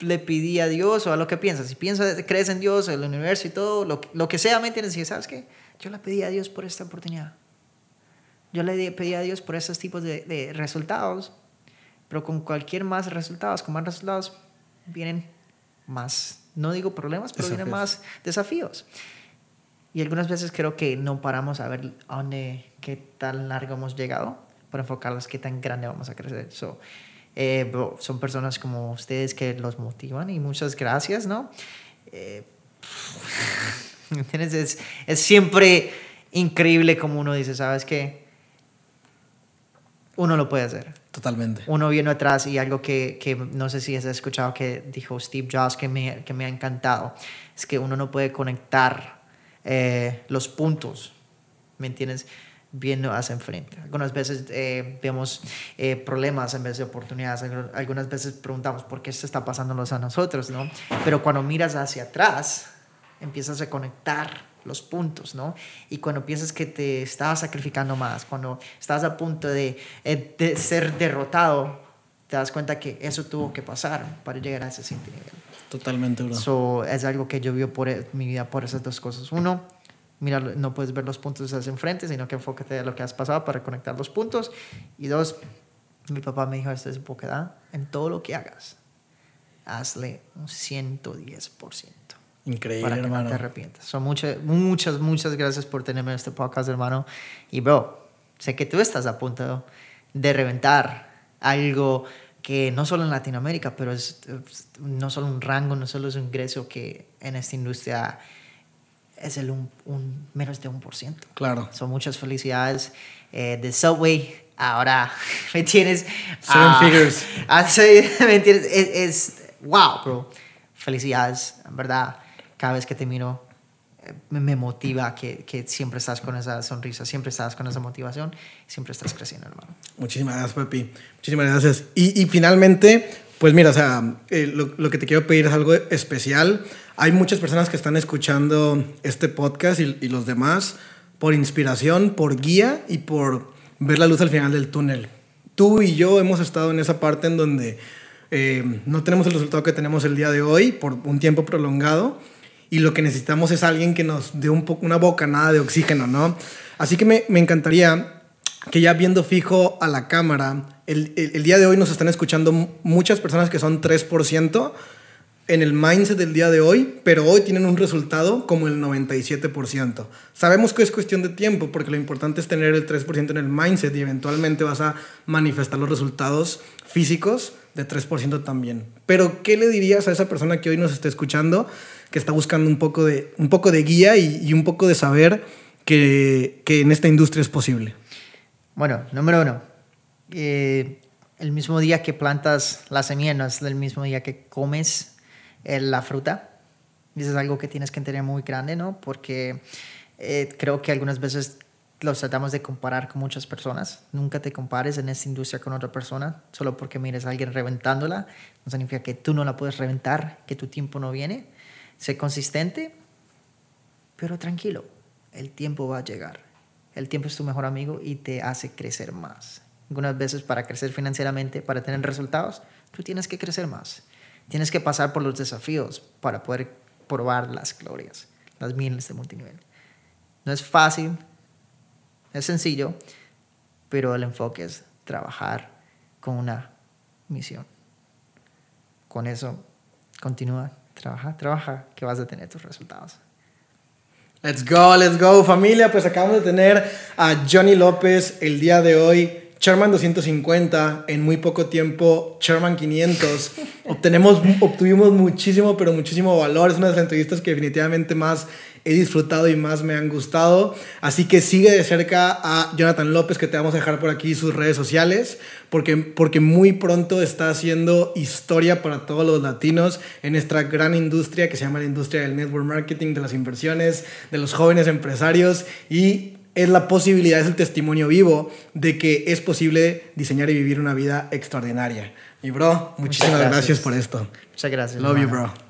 le pedí a Dios o a lo que piensas, si piensas, crees en Dios, el universo y todo, lo, que- lo que sea, ¿me entiendes? Y ¿sabes qué? Yo le pedí a Dios por esta oportunidad. Yo le pedí a Dios por esos tipos de, de resultados, pero con cualquier más resultados, con más resultados, vienen más, no digo problemas, pero vienen Desafíos. más desafíos. Y algunas veces creo que no paramos a ver a dónde, qué tan largo hemos llegado para enfocarnos qué tan grande vamos a crecer. So, Eh, son personas como ustedes que los motivan y muchas gracias, ¿no? Eh, es, es siempre increíble como uno dice, ¿sabes qué? Uno lo puede hacer. Totalmente. Uno viene atrás y algo que, que, no sé si has escuchado que dijo Steve Jobs que me, que me ha encantado, es que uno no puede conectar eh, los puntos, ¿me entiendes? Viendo hacia enfrente. Algunas veces eh, vemos eh, problemas en vez de oportunidades. Algunas veces preguntamos por qué esto está pasándonos a nosotros, ¿no? Pero cuando miras hacia atrás, empiezas a conectar los puntos, ¿no? Y cuando piensas que te estabas sacrificando más, cuando estás a punto de, eh, de, ser derrotado, te das cuenta que eso tuvo que pasar para llegar a ese nivel. Totalmente, bro. So, es algo que yo vivo por e, mi vida por esas dos cosas. Uno, mira, no puedes ver los puntos hacia enfrente, sino que enfócate en lo que has pasado para conectar los puntos. Y dos, mi papá me dijo, esto es búsqueda, en todo lo que hagas, hazle un 110%. Increíble, para que hermano. no te arrepientas. Son muchas, muchas, muchas gracias por tenerme en este podcast, hermano. Y, bro, sé que tú estás a punto de reventar algo que no solo en Latinoamérica, pero es no solo un rango, no solo es un ingreso que en esta industria es el un, un menos de un por ciento. Claro. Son muchas felicidades eh, de Subway. Ahora me tienes. Seven uh, figures. Uh, me entiendes. Es, es, wow, bro. Felicidades, en verdad cada vez que te miro me motiva que, que, siempre estás con esa sonrisa, siempre estás con esa motivación, siempre estás creciendo, hermano. Muchísimas gracias, Pepi. Muchísimas gracias. Y, y finalmente, pues mira, o sea, eh, lo, lo, que te quiero pedir es algo especial. Hay muchas personas que están escuchando este podcast y, y los demás por inspiración, por guía y por ver la luz al final del túnel. Tú y yo hemos estado en esa parte en donde eh, no tenemos el resultado que tenemos el día de hoy por un tiempo prolongado y lo que necesitamos es alguien que nos dé un poco, una bocanada de oxígeno, ¿no? Así que me, me encantaría que ya viendo fijo a la cámara, el, el, el, día de hoy nos están escuchando muchas personas que son 3% en el mindset del día de hoy, pero hoy tienen un resultado como el 97%. Sabemos que es cuestión de tiempo, porque lo importante es tener el 3% en el mindset y eventualmente vas a manifestar los resultados físicos de 3% también. Pero, ¿qué le dirías a esa persona que hoy nos está escuchando, está buscando un poco de, un poco de guía y, un poco de saber que, que, en esta industria es posible? Bueno, número uno, eh, el mismo día que plantas la semilla no es el mismo día que comes la fruta. Eso es algo que tienes que entender muy grande, ¿no? Porque eh, creo que algunas veces los tratamos de comparar con muchas personas. Nunca te compares en esta industria con otra persona. Solo porque mires a alguien reventándola, no significa que tú no la puedes reventar, que tu tiempo no viene. Sé consistente, pero tranquilo. El tiempo va a llegar. El tiempo es tu mejor amigo y te hace crecer más. Algunas veces para crecer financieramente, para tener resultados, tú tienes que crecer más. Tienes que pasar por los desafíos para poder probar las glorias, las mieles de multinivel. No es fácil, es sencillo, pero el enfoque es trabajar con una misión. Con eso, continúa, trabaja, trabaja, que vas a tener tus resultados. Let's go, let's go, familia. Pues acabamos de tener a Johnny López el día de hoy. Sherman 250, en muy poco tiempo Sherman 500. Obtenemos, obtuvimos muchísimo, pero muchísimo valor. Es una de las entrevistas que definitivamente más he disfrutado y más me han gustado. Así que sigue de cerca a Jonathan López, que te vamos a dejar por aquí sus redes sociales, porque, porque muy pronto está haciendo historia para todos los latinos en esta gran industria que se llama la industria del network marketing, de las inversiones, de los jóvenes empresarios y es la posibilidad, es el testimonio vivo de que es posible diseñar y vivir una vida extraordinaria. Y bro, muchísimas gracias. gracias. por esto. Muchas gracias. Love hermano. you, bro.